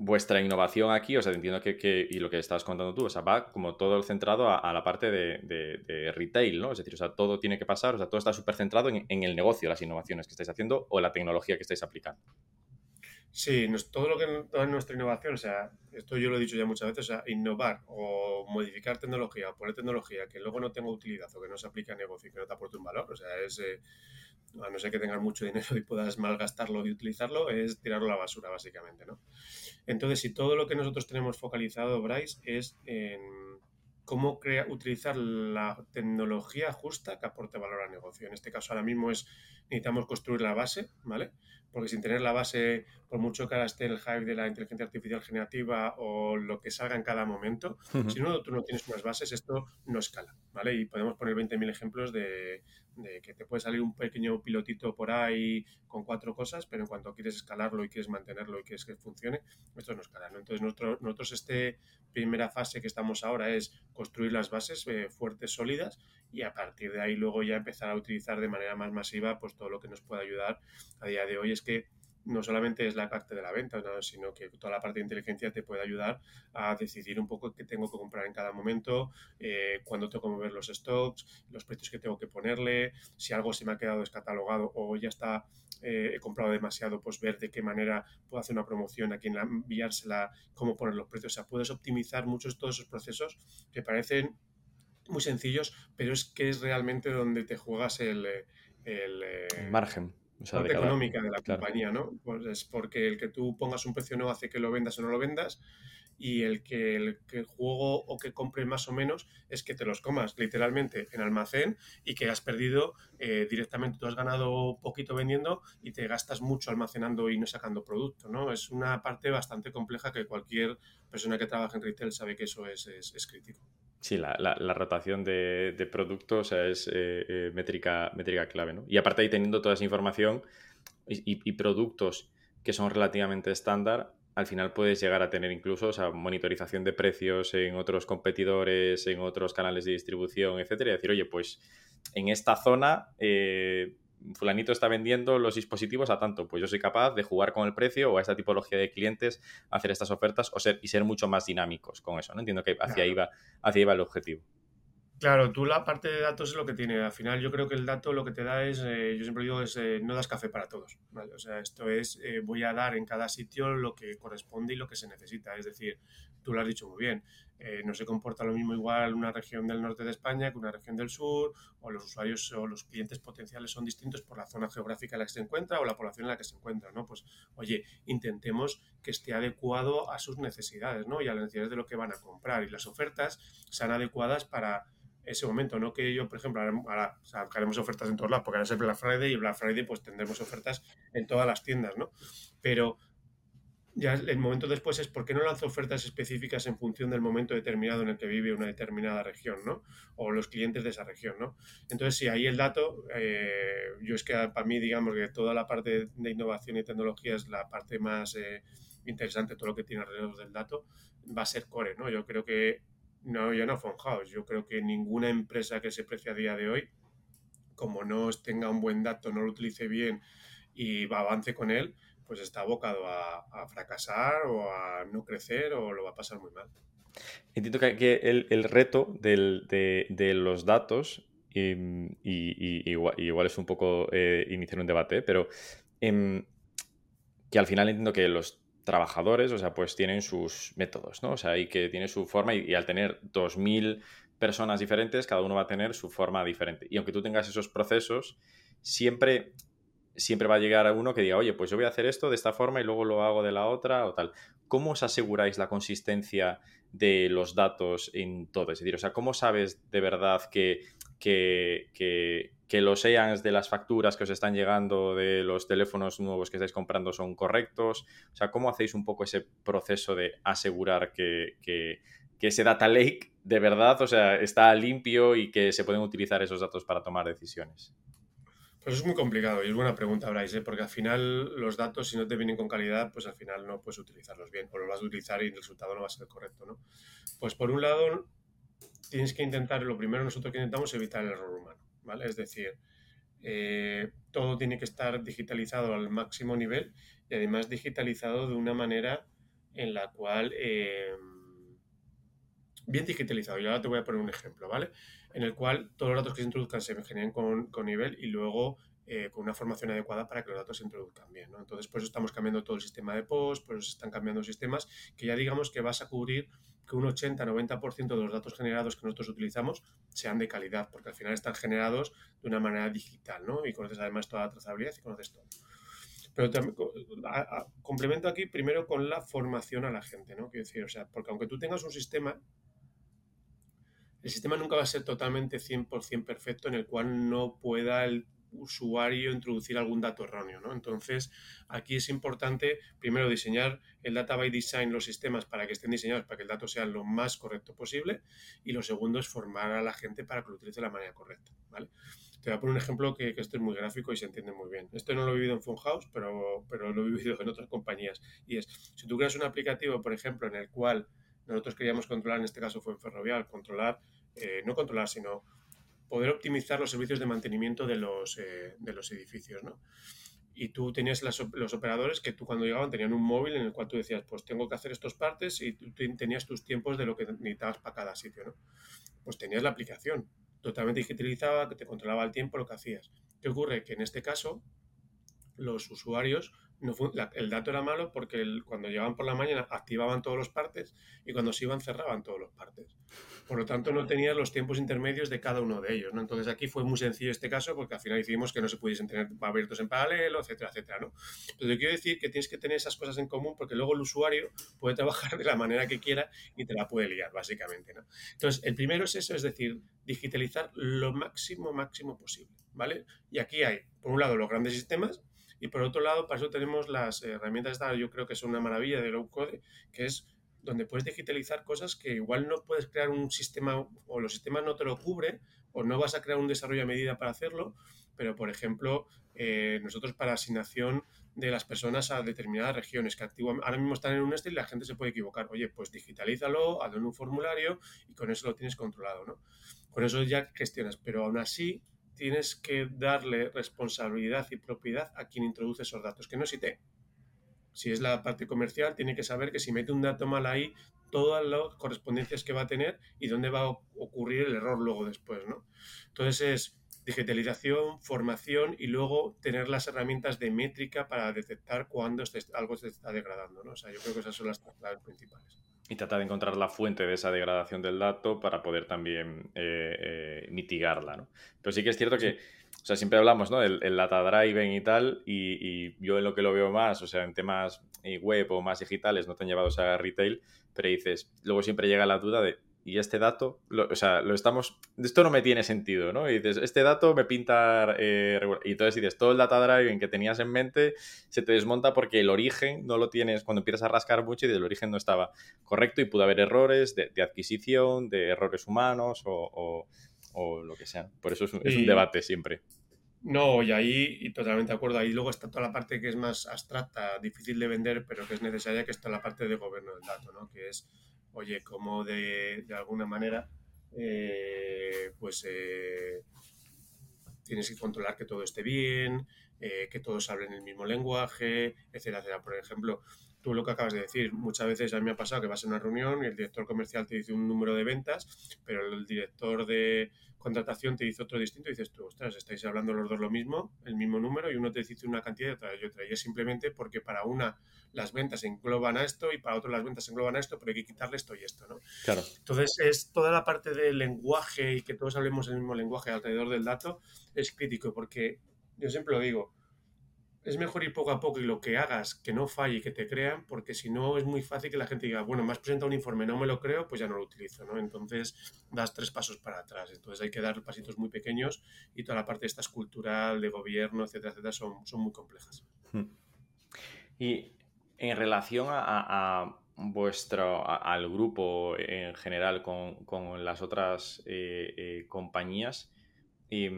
vuestra innovación aquí, o sea, entiendo que, y lo que estabas contando tú, o sea, va como todo centrado a, la parte de, retail, ¿no? Es decir, o sea, todo tiene que pasar, o sea, todo está súper centrado en, el negocio, las innovaciones que estáis haciendo o la tecnología que estáis aplicando. Sí, todo lo que toda nuestra innovación, o sea, esto yo lo he dicho ya muchas veces, o sea, innovar o modificar tecnología o poner tecnología que luego no tenga utilidad o que no se aplique a negocio que no te aporte un valor, o sea, es... Eh, a no ser que tengas mucho dinero y puedas malgastarlo y utilizarlo, es tirarlo a la basura, básicamente, ¿no? Entonces, si todo lo que nosotros tenemos focalizado, Bryce, es en cómo utilizar la tecnología justa que aporte valor al negocio. En este caso, ahora mismo es necesitamos construir la base, ¿vale? Porque sin tener la base, por mucho que ahora esté el hype de la inteligencia artificial generativa o lo que salga en cada momento, si no, tú no tienes unas bases, esto no escala, ¿vale? Y podemos poner 20.000 ejemplos de, de que te puede salir un pequeño pilotito por ahí con cuatro cosas, pero en cuanto quieres escalarlo y quieres mantenerlo y quieres que funcione, esto no escala. Entonces, nosotros, nosotros este primera fase que estamos ahora es construir las bases eh, fuertes, sólidas, y a partir de ahí luego ya empezar a utilizar de manera más masiva pues todo lo que nos puede ayudar a día de hoy es que no solamente es la parte de la venta, sino que toda la parte de inteligencia te puede ayudar a decidir un poco qué tengo que comprar en cada momento, eh, cuándo tengo que mover los stocks, los precios que tengo que ponerle, si algo se me ha quedado descatalogado o ya está, eh, he comprado demasiado, pues ver de qué manera puedo hacer una promoción, a quién enviársela, cómo poner los precios. O sea, puedes optimizar muchos todos esos procesos que parecen muy sencillos, pero es que es realmente donde te juegas el, el, el margen parte económica de la compañía, ¿no? Pues es porque el que tú pongas un precio no hace que lo vendas o no lo vendas y el que el, que juego o que compres más o menos es que te los comas literalmente en almacén y que has perdido eh, directamente, tú has ganado poquito vendiendo y te gastas mucho almacenando y no sacando producto, ¿no? Es una parte bastante compleja que cualquier persona que trabaja en retail sabe que eso es, es crítico. Sí, la, la, rotación de, de, productos es eh, eh, métrica, métrica clave, ¿no? Y aparte ahí teniendo toda esa información y, y, productos que son relativamente estándar, al final puedes llegar a tener incluso o sea, monitorización de precios en otros competidores, en otros canales de distribución, etcétera, y decir, oye, pues en esta zona eh, fulanito está vendiendo los dispositivos a tanto, pues yo soy capaz de jugar con el precio o a esta tipología de clientes, hacer estas ofertas o ser, y ser mucho más dinámicos con eso, ¿no? Entiendo que hacia, ahí, va, hacia ahí va el objetivo. Claro, tú la parte de datos es lo que tiene. Al final yo creo que el dato lo que te da es, eh, yo siempre digo, es eh, no das café para todos. ¿vale? O sea, esto es, eh, voy a dar en cada sitio lo que corresponde y lo que se necesita. Es decir, tú lo has dicho muy bien, no se comporta lo mismo igual una región del norte de España que una región del sur, o los usuarios o los clientes potenciales son distintos por la zona geográfica en la que se encuentra o la población en la que se encuentra, ¿no? Pues, oye, intentemos que esté adecuado a sus necesidades, ¿no? Y a las necesidades de lo que van a comprar. Y las ofertas sean adecuadas para ese momento, no que yo, por ejemplo, ahora haremos ofertas en todos lados, porque ahora es el Black Friday y Black Friday pues tendremos ofertas en todas las tiendas, ¿no? Pero ya el momento después es por qué no lanzo ofertas específicas en función del momento determinado en el que vive una determinada región, ¿no? O los clientes de esa región, ¿no? Entonces, sí, ahí el dato, eh, yo es que para mí, digamos que toda la parte de innovación y tecnología es la parte más eh, interesante, todo lo que tiene alrededor del dato, va a ser core, ¿no? Yo creo que no, ya no Phone House. Yo creo que ninguna empresa que se precie a día de hoy, como no tenga un buen dato, no lo utilice bien y avance con él, pues está abocado a, fracasar o a no crecer o lo va a pasar muy mal. Entiendo que, el, reto de, los datos, y, igual, es un poco eh, iniciar un debate, pero em, que al final entiendo que los trabajadores, o sea, pues tienen sus métodos, ¿no? O sea, y que tiene su forma y, al tener 2.000 personas diferentes, cada uno va a tener su forma diferente. Y aunque tú tengas esos procesos, siempre, siempre va a llegar a uno que diga, oye, pues yo voy a hacer esto de esta forma y luego lo hago de la otra o tal. ¿Cómo os aseguráis la consistencia de los datos en todo? Es decir, o sea, ¿cómo sabes de verdad que, que, que que los EANs de las facturas que os están llegando de los teléfonos nuevos que estáis comprando son correctos? O sea, ¿cómo hacéis un poco ese proceso de asegurar que, ese data lake de verdad, o sea, está limpio y que se pueden utilizar esos datos para tomar decisiones? Pues es muy complicado y es buena pregunta, Bryce, ¿eh? porque al final los datos, si no te vienen con calidad, pues al final no puedes utilizarlos bien o los vas a utilizar y el resultado no va a ser correcto, ¿no? Pues por un lado, tienes que intentar, lo primero nosotros que intentamos es evitar el error humano, ¿vale? Es decir, eh, todo tiene que estar digitalizado al máximo nivel y además digitalizado de una manera en la cual... Eh, bien digitalizado. Y ahora te voy a poner un ejemplo, ¿vale? En el cual todos los datos que se introduzcan se generen con, con nivel y luego eh, con una formación adecuada para que los datos se introduzcan bien, ¿no? Entonces, por eso estamos cambiando todo el sistema de post, por eso están cambiando sistemas que ya digamos que vas a cubrir que un 80-90% de los datos generados que nosotros utilizamos sean de calidad, porque al final están generados de una manera digital, ¿no? Y conoces además toda la trazabilidad y conoces todo. Pero complemento aquí primero con la formación a la gente, ¿no? Quiero decir, o sea, porque aunque tú tengas un sistema el sistema nunca va a ser totalmente 100% perfecto en el cual no pueda el usuario introducir algún dato erróneo. ¿no? Entonces, aquí es importante primero diseñar el data by design, los sistemas para que estén diseñados para que el dato sea lo más correcto posible y lo segundo es formar a la gente para que lo utilice de la manera correcta. ¿vale? Te voy a poner un ejemplo que, esto es muy gráfico y se entiende muy bien. Esto no lo he vivido en Funhouse, pero, pero lo he vivido en otras compañías. Y es, si tú creas un aplicativo, por ejemplo, en el cual nosotros queríamos controlar, en este caso fue en Ferrovial, controlar, eh, no controlar, sino poder optimizar los servicios de mantenimiento de los, eh, de los edificios, ¿no? Y tú tenías los operadores que tú cuando llegaban tenían un móvil en el cual tú decías, pues tengo que hacer estos partes y tú tenías tus tiempos de lo que necesitabas para cada sitio, ¿no? Pues tenías la aplicación totalmente digitalizada que te controlaba el tiempo, lo que hacías. ¿Qué ocurre? Que en este caso los usuarios el dato era malo porque cuando llegaban por la mañana activaban todos los partes y cuando se iban cerraban todos los partes. Por lo tanto, no tenías los tiempos intermedios de cada uno de ellos. ¿no? Entonces, aquí fue muy sencillo este caso porque al final decidimos que no se pudiesen tener abiertos en paralelo, etcétera, etcétera. ¿no? Pero te quiero decir que tienes que tener esas cosas en común porque luego el usuario puede trabajar de la manera que quiera y te la puede liar, básicamente. ¿no? Entonces, el primero es eso, es decir, digitalizar lo máximo, máximo posible. ¿vale? Y aquí hay, por un lado, los grandes sistemas y por otro lado, para eso tenemos las herramientas, yo creo que son una maravilla de low code, que es donde puedes digitalizar cosas que igual no puedes crear un sistema o los sistemas no te lo cubren o no vas a crear un desarrollo a medida para hacerlo, pero por ejemplo, eh, nosotros para asignación de las personas a determinadas regiones que ahora mismo están en un este y la gente se puede equivocar. Oye, pues digitalízalo, hazlo en un formulario y con eso lo tienes controlado, ¿no? Con eso ya gestionas, pero aún así tienes que darle responsabilidad y propiedad a quien introduce esos datos, que no es IT. Si es la parte comercial, tiene que saber que si mete un dato mal ahí, todas las correspondencias que va a tener y dónde va a ocurrir el error luego después, ¿no? Entonces es digitalización, formación y luego tener las herramientas de métrica para detectar cuando algo se está degradando, ¿no? O sea, yo creo que esas son las claves principales y tratar de encontrar la fuente de esa degradación del dato para poder también eh, eh, mitigarla. ¿no? Pero sí que es cierto que, o sea, siempre hablamos ¿no? del el data driven y tal, y, yo en lo que lo veo más, o sea, en temas eh, web o más digitales, no te han llevado a retail, pero dices, luego siempre llega la duda de, y este dato, o sea, lo estamos, esto no me tiene sentido, ¿no? Y dices, este dato me pinta, eh, y entonces dices, todo el data driving que tenías en mente se te desmonta porque el origen no lo tienes, cuando empiezas a rascar mucho y el origen no estaba correcto y pudo haber errores de, adquisición, de errores humanos o, lo que sea. Por eso es un, debate siempre. No, y ahí, y totalmente de acuerdo, ahí luego está toda la parte que es más abstracta, difícil de vender, pero que es necesaria, que está la parte de gobierno del dato, ¿no? Que es oye, como de, alguna manera, eh, pues eh, tienes que controlar que todo esté bien, eh, que todos hablen el mismo lenguaje, etcétera, etcétera. Por ejemplo, tú lo que acabas de decir, muchas veces a mí me ha pasado que vas a una reunión y el director comercial te dice un número de ventas, pero el director de contratación te dice otro distinto y dices tú, ostras, estáis hablando los dos lo mismo, el mismo número y uno te dice una cantidad y otra y otra. Y es simplemente porque para una las ventas engloban a esto y para otro las ventas engloban a esto, pero hay que quitarle esto y esto, ¿no? Claro. Entonces, es toda la parte del lenguaje y que todos hablemos el mismo lenguaje alrededor del dato es crítico porque yo siempre lo digo, es mejor ir poco a poco y lo que hagas que no falle y que te crean, porque si no es muy fácil que la gente diga, bueno, me has presentado un informe, no me lo creo, pues ya no lo utilizo, ¿no? Entonces das tres pasos para atrás. Entonces hay que dar pasitos muy pequeños y toda la parte esta es cultural, de gobierno, etcétera, etcétera, son, son muy complejas. Hmm. Y en relación a, vuestro, al grupo en general con, las otras eh, eh, compañías, y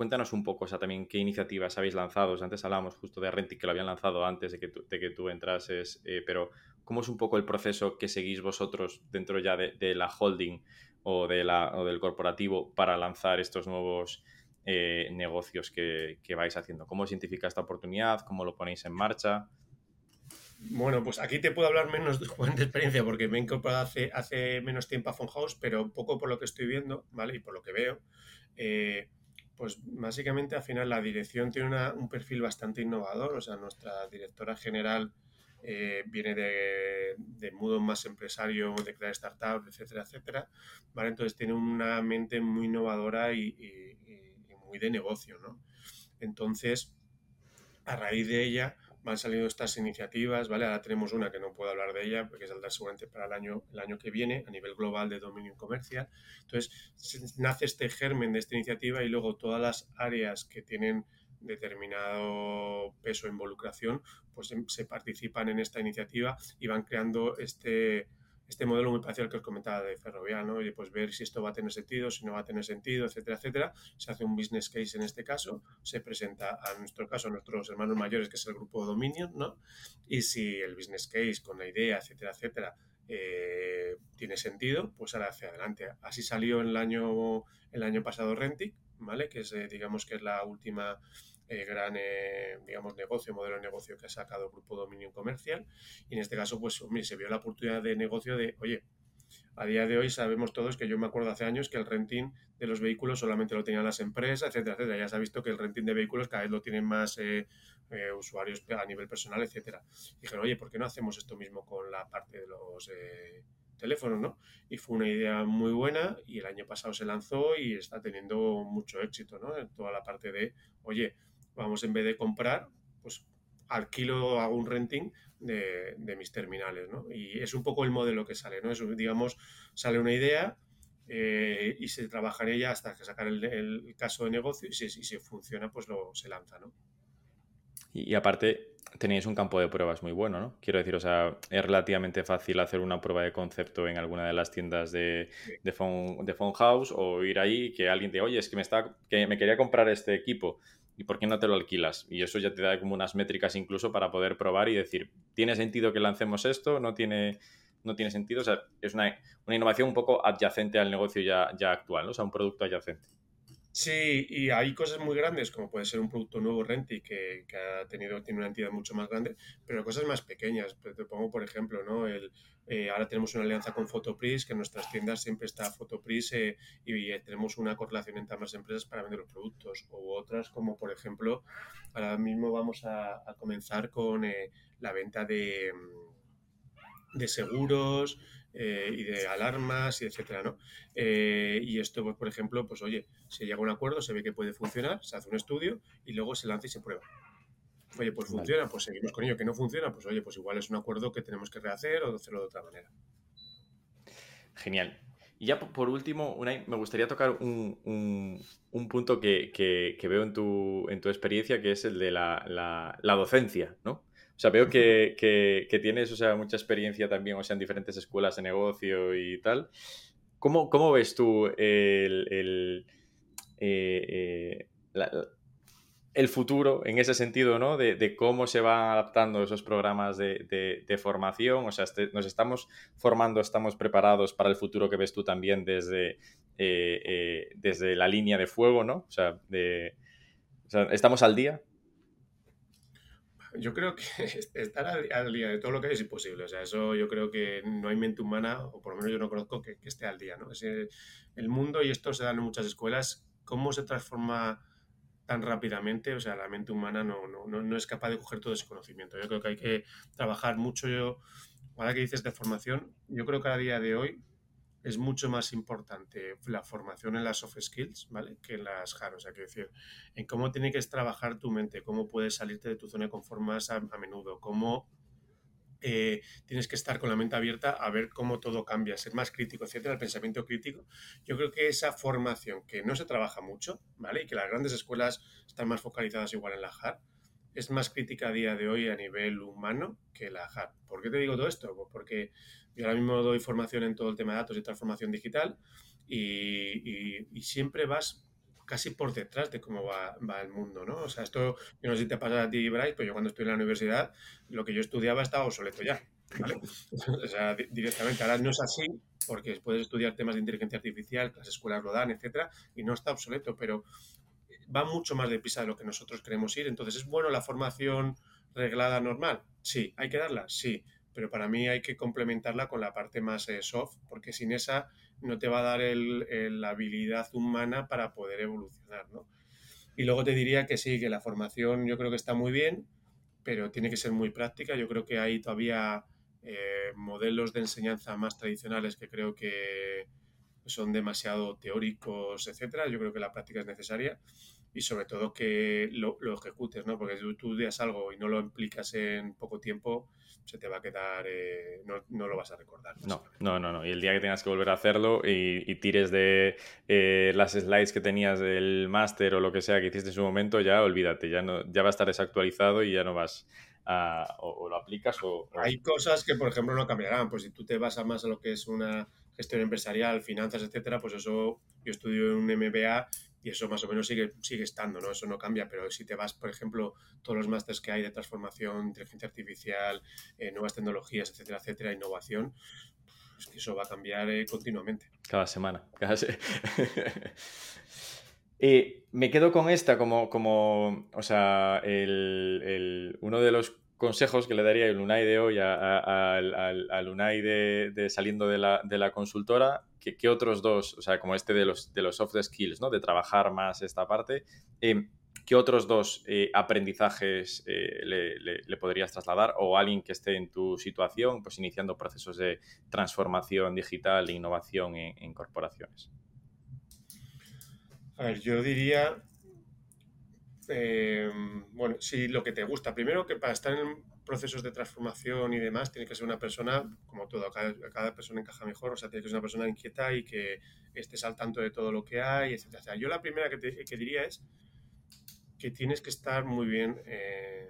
cuéntanos un poco, o sea, también qué iniciativas habéis lanzado. antes hablábamos justo de Rentic, que lo habían lanzado antes de que tú, entrases, eh, pero ¿cómo es un poco el proceso que seguís vosotros dentro ya de, la holding o, del corporativo para lanzar estos nuevos eh, negocios que, vais haciendo? ¿Cómo se identifica esta oportunidad? ¿Cómo lo ponéis en marcha? Bueno, pues aquí te puedo hablar menos de, experiencia porque me he incorporado hace, menos tiempo a Fonhouse, pero poco por lo que estoy viendo, ¿vale? Y por lo que veo, eh, pues básicamente al final la dirección tiene un perfil bastante innovador, o sea, nuestra directora general eh, viene de, de, más empresario, de crear startups, etcétera, etcétera, ¿vale? Entonces tiene una mente muy innovadora y, y muy de negocio, ¿no? Entonces, a raíz de ella, van saliendo estas iniciativas, ¿vale? Ahora tenemos una que no puedo hablar de ella porque saldrá seguramente para el año, el año que viene a nivel global de dominio comercial. Entonces, nace este germen de esta iniciativa y luego todas las áreas que tienen determinado peso e involucración, pues se participan en esta iniciativa y van creando este, este modelo muy parecido al que os comentaba de Ferrovial, ¿no? Y pues ver si esto va a tener sentido, si no va a tener sentido, etcétera, etcétera. Se hace un business case en este caso, se presenta a nuestro caso, a nuestros hermanos mayores, que es el grupo Dominion, ¿no? Y si el business case con la idea, etcétera, etcétera, eh, tiene sentido, pues ahora hacia adelante. Así salió el año, el año pasado Rentic, ¿vale? Que es, eh, digamos que es la última eh, gran, eh, digamos, negocio, modelo de negocio que ha sacado el grupo Dominion Comercial. Y en este caso, pues, se vio la oportunidad de negocio de, oye, a día de hoy sabemos todos que yo me acuerdo hace años que el renting de los vehículos solamente lo tenían las empresas, etcétera, etcétera. Ya se ha visto que el renting de vehículos cada vez lo tienen más eh, usuarios a nivel personal, etcétera. Dijeron, oye, ¿por qué no hacemos esto mismo con la parte de los teléfonos, ¿no? Y fue una idea muy buena y el año pasado se lanzó y está teniendo mucho éxito, ¿no? En toda la parte de, oye, vamos en vez de comprar, pues alquilo, hago un renting de, mis terminales, ¿no? Y es un poco el modelo que sale, ¿no? Es, digamos, sale una idea eh, y se trabaja en ella hasta que sacar el, caso de negocio y si, si, funciona, pues lo, se lanza, ¿no? Y, aparte, tenéis un campo de pruebas muy bueno, ¿no? Quiero decir, o sea, es relativamente fácil hacer una prueba de concepto en alguna de las tiendas de, de, phone, de phone house o ir ahí que alguien te, oye, es que me, está, que me quería comprar este equipo ¿Y por qué no te lo alquilas? Y eso ya te da como unas métricas incluso para poder probar y decir, ¿tiene sentido que lancemos esto? ¿No tiene, no tiene sentido? O sea, es una, innovación un poco adyacente al negocio ya, ya actual, ¿no? O sea, un producto adyacente. Sí, y hay cosas muy grandes, como puede ser un producto nuevo Renti, que, que, ha tenido, tiene una entidad mucho más grande, pero cosas más pequeñas. Pues te pongo, por ejemplo, ¿no? El, eh, ahora tenemos una alianza con Photopris, que en nuestras tiendas siempre está Photopris eh, y tenemos una correlación entre ambas empresas para vender los productos. O otras, como por ejemplo, ahora mismo vamos a, comenzar con eh, la venta de, de seguros, eh, y de alarmas y etcétera, ¿no? Eh, y esto, pues, por ejemplo, pues oye, se llega a un acuerdo, se ve que puede funcionar, se hace un estudio y luego se lanza y se prueba. Oye, pues funciona, pues seguimos con ello. Que no funciona, pues oye, pues igual es un acuerdo que tenemos que rehacer o hacerlo de otra manera. Genial. Y ya por último, me gustaría tocar un, punto que, veo en tu, en tu, experiencia, que es el de la, la docencia, ¿no? O sea, veo que, tienes o sea, mucha experiencia también, o sea, en diferentes escuelas de negocio y tal. ¿Cómo, cómo ves tú el, eh, eh, el, futuro en ese sentido, ¿no? De, cómo se van adaptando esos programas de, formación. O sea, este, nos estamos formando, estamos preparados para el futuro que ves tú también desde, eh, desde la línea de fuego, ¿no? O sea, de, o sea, ¿estamos al día? Yo creo que estar al, día de todo lo que hay es imposible. O sea, eso yo creo que no hay mente humana, o por lo menos yo no conozco, que, esté al día. ¿no? Es el mundo, y esto se da en muchas escuelas, cómo se transforma tan rápidamente, o sea, la mente humana no, no, no, es capaz de coger todo ese conocimiento. Yo creo que hay que trabajar mucho. Yo, ahora que dices de formación, yo creo que a día de hoy es mucho más importante la formación en las soft skills, ¿vale? Que en las hard. O sea, que decir, en cómo tiene que trabajar tu mente, cómo puedes salirte de tu zona de confort más a, menudo, cómo eh, tienes que estar con la mente abierta a ver cómo todo cambia, ser más crítico, etcétera, el pensamiento crítico. Yo creo que esa formación que no se trabaja mucho, ¿vale? Y que las grandes escuelas están más focalizadas igual en la hard, es más crítica a día de hoy a nivel humano que la hard. ¿Por qué te digo todo esto? Pues porque yo ahora mismo doy formación en todo el tema de datos y transformación digital y, siempre vas casi por detrás de cómo va, va, el mundo, ¿no? O sea, esto, yo no sé si te pasa a ti, Bryce, pero yo cuando estoy en la universidad, lo que yo estudiaba estaba obsoleto ya, ¿vale? o sea, directamente, ahora no es así, porque puedes estudiar temas de inteligencia artificial, las escuelas lo dan, etcétera, y no está obsoleto, pero va mucho más deprisa de lo que nosotros queremos ir. Entonces, ¿es bueno la formación reglada normal? Sí. ¿Hay que darla? Sí. Pero para mí hay que complementarla con la parte más eh, soft, porque sin esa no te va a dar el, la habilidad humana para poder evolucionar, ¿no? Y luego te diría que sí, que la formación yo creo que está muy bien, pero tiene que ser muy práctica. Yo creo que hay todavía eh, modelos de enseñanza más tradicionales que creo que son demasiado teóricos, etcétera. Yo creo que la práctica es necesaria y sobre todo que lo, ejecutes, ¿no? Porque si tú, tú algo y no lo implicas en poco tiempo, se te va a quedar, eh, no, lo vas a recordar. No, no, no, no. Y el día que tengas que volver a hacerlo y, tires de eh, las slides que tenías del máster o lo que sea que hiciste en su momento, ya olvídate, ya, no, ya va a estar desactualizado y ya no vas a, o, lo aplicas o, Hay cosas que, por ejemplo, no cambiarán. Pues si tú te vas a más a lo que es una gestión empresarial, finanzas, etcétera, pues eso, yo estudio en un MBA y eso más o menos sigue, sigue estando, ¿no? Eso no cambia, pero si te vas, por ejemplo, todos los másteres que hay de transformación, inteligencia artificial, eh, nuevas tecnologías, etcétera, etcétera, innovación, pues que eso va a cambiar eh, continuamente. Cada semana, cada eh, me quedo con esta como, como o sea, el, uno de los consejos que le daría el Unai de hoy al Unai de, saliendo de la, consultora, ¿qué, otros dos, o sea, como este de los, soft skills, ¿no? De trabajar más esta parte, eh, ¿qué otros dos eh, aprendizajes eh, le, podrías trasladar? O alguien que esté en tu situación, pues iniciando procesos de transformación digital e innovación en, en corporaciones. A ver, yo diría Em, bueno, si lo que te gusta, primero que para estar en procesos de transformación y demás, tiene que ser una persona, como todo, cada, cada persona encaja mejor, o sea, tiene que ser una persona inquieta y que estés al tanto de todo lo que hay, etc. Yo la primera que, que, diría es que tienes que estar muy bien, eh,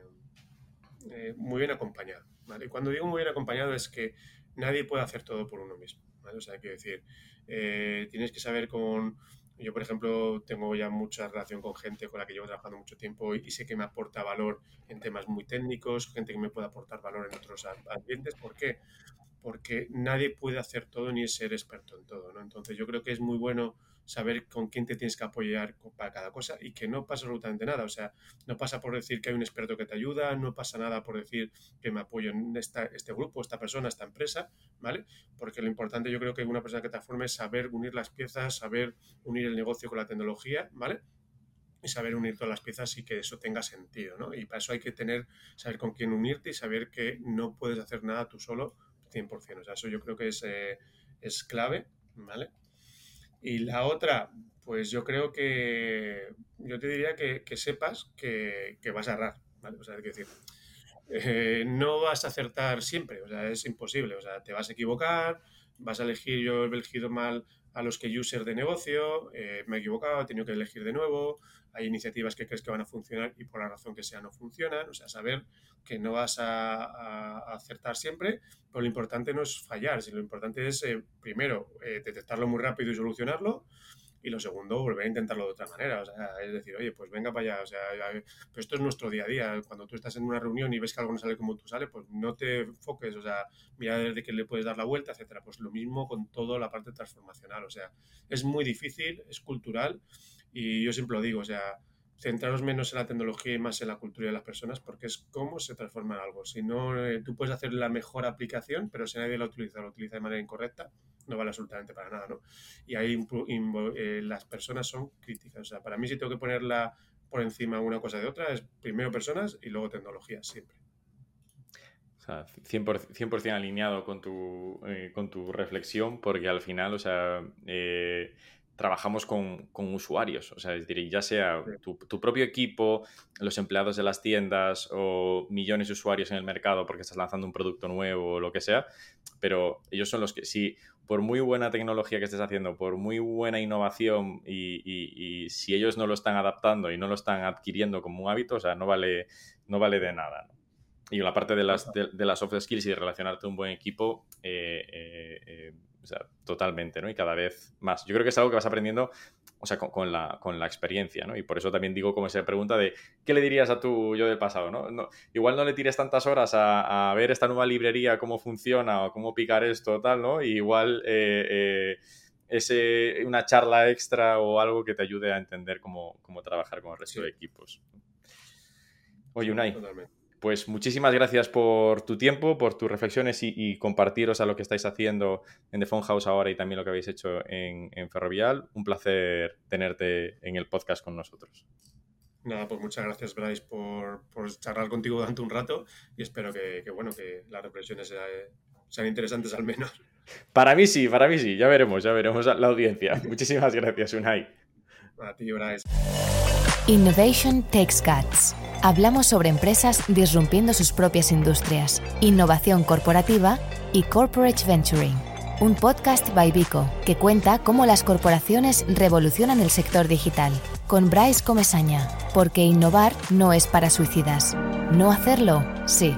eh, muy bien acompañado. ¿vale? cuando digo muy bien acompañado es que nadie puede hacer todo por uno mismo. O sea, quiero decir, eh, tienes que saber con yo, por ejemplo, tengo ya mucha relación con gente con la que llevo trabajando mucho tiempo y, sé que me aporta valor en temas muy técnicos, gente que me puede aportar valor en otros ambientes. ¿Por qué? Porque nadie puede hacer todo ni ser experto en todo, ¿no? Entonces yo creo que es muy bueno saber con quién te tienes que apoyar para cada cosa y que no pasa absolutamente nada. O sea, no pasa por decir que hay un experto que te ayuda, no pasa nada por decir que me apoyo en esta, este grupo, esta persona, esta empresa, ¿vale? Porque lo importante yo creo que una persona que te forme es saber unir las piezas, saber unir el negocio con la tecnología, ¿vale? y saber unir todas las piezas y que eso tenga sentido, ¿no? Y para eso hay que tener, saber con quién unirte y saber que no puedes hacer nada tú solo 100%. O sea, eso yo creo que es, eh, es clave, ¿vale? Y la otra, pues yo creo que yo te diría que, sepas que, vas a errar, ¿vale? O sea, decir, eh, no vas a acertar siempre, o sea, es imposible, o sea, te vas a equivocar, vas a elegir, yo he elegido mal a los que users de negocio, eh, me he equivocado, he tenido que elegir de nuevo, hay iniciativas que crees que van a funcionar y por la razón que sea no funcionan, o sea, saber que no vas a, acertar siempre, pero lo importante no es fallar, sino lo importante es, eh, primero, eh, detectarlo muy rápido y solucionarlo, y lo segundo, volver a intentarlo de otra manera. O sea, es decir, oye, pues venga para allá. O sea, esto es nuestro día a día. Cuando tú estás en una reunión y ves que algo no sale como tú sales, pues no te enfoques. O sea, mira desde que le puedes dar la vuelta, etcétera. Pues lo mismo con toda la parte transformacional. O sea, es muy difícil, es cultural. Y yo siempre lo digo, o sea, centraros menos en la tecnología y más en la cultura de las personas, porque es cómo se transforma algo. Si no, eh, tú puedes hacer la mejor aplicación, pero si nadie la utiliza, la utiliza de manera incorrecta, no vale absolutamente para nada, ¿no? Y ahí eh, las personas son críticas. O sea, para mí si tengo que ponerla por encima una cosa de otra, es primero personas y luego tecnología, siempre. O sea, 100%, alineado con tu, eh, con tu reflexión, porque al final, o sea, trabajamos con, usuarios, o sea, es decir, ya sea tu, propio equipo, los empleados de las tiendas o millones de usuarios en el mercado porque estás lanzando un producto nuevo o lo que sea, pero ellos son los que, si por muy buena tecnología que estés haciendo, por muy buena innovación y, si ellos no lo están adaptando y no lo están adquiriendo como un hábito, o sea, no vale, no vale de nada. Y la parte de las, de, las soft skills y de relacionarte con un buen equipo, eh, eh, eh, O sea, totalmente, ¿no? Y cada vez más. Yo creo que es algo que vas aprendiendo, o sea, con, la, con la, experiencia, ¿no? Y por eso también digo como esa pregunta de, ¿qué le dirías a tu yo del pasado, ¿no? igual no le tires tantas horas a, ver esta nueva librería, cómo funciona o cómo picar esto, tal, ¿no? Y igual... Eh, eh, ese, una charla extra o algo que te ayude a entender cómo, cómo trabajar con el resto de equipos. Oye, Unai, pues muchísimas gracias por tu tiempo, por tus reflexiones y, compartiros a lo que estáis haciendo en The Phone House ahora y también lo que habéis hecho en, Ferrovial. Un placer tenerte en el podcast con nosotros. Nada, pues muchas gracias, Bryce, por, charlar contigo durante un rato y espero que, bueno, que las reflexiones sean interesantes al menos. Para mí sí, para mí sí. Ya veremos, ya veremos la audiencia. Muchísimas gracias, Unai. A ti, Bryce. Innovation Takes Guts. Hablamos sobre empresas disrumpiendo sus propias industrias, innovación corporativa y corporate venturing. Un podcast by Vico que cuenta cómo las corporaciones revolucionan el sector digital. Con Bryce Comesaña, porque innovar no es para suicidas. No hacerlo, sí.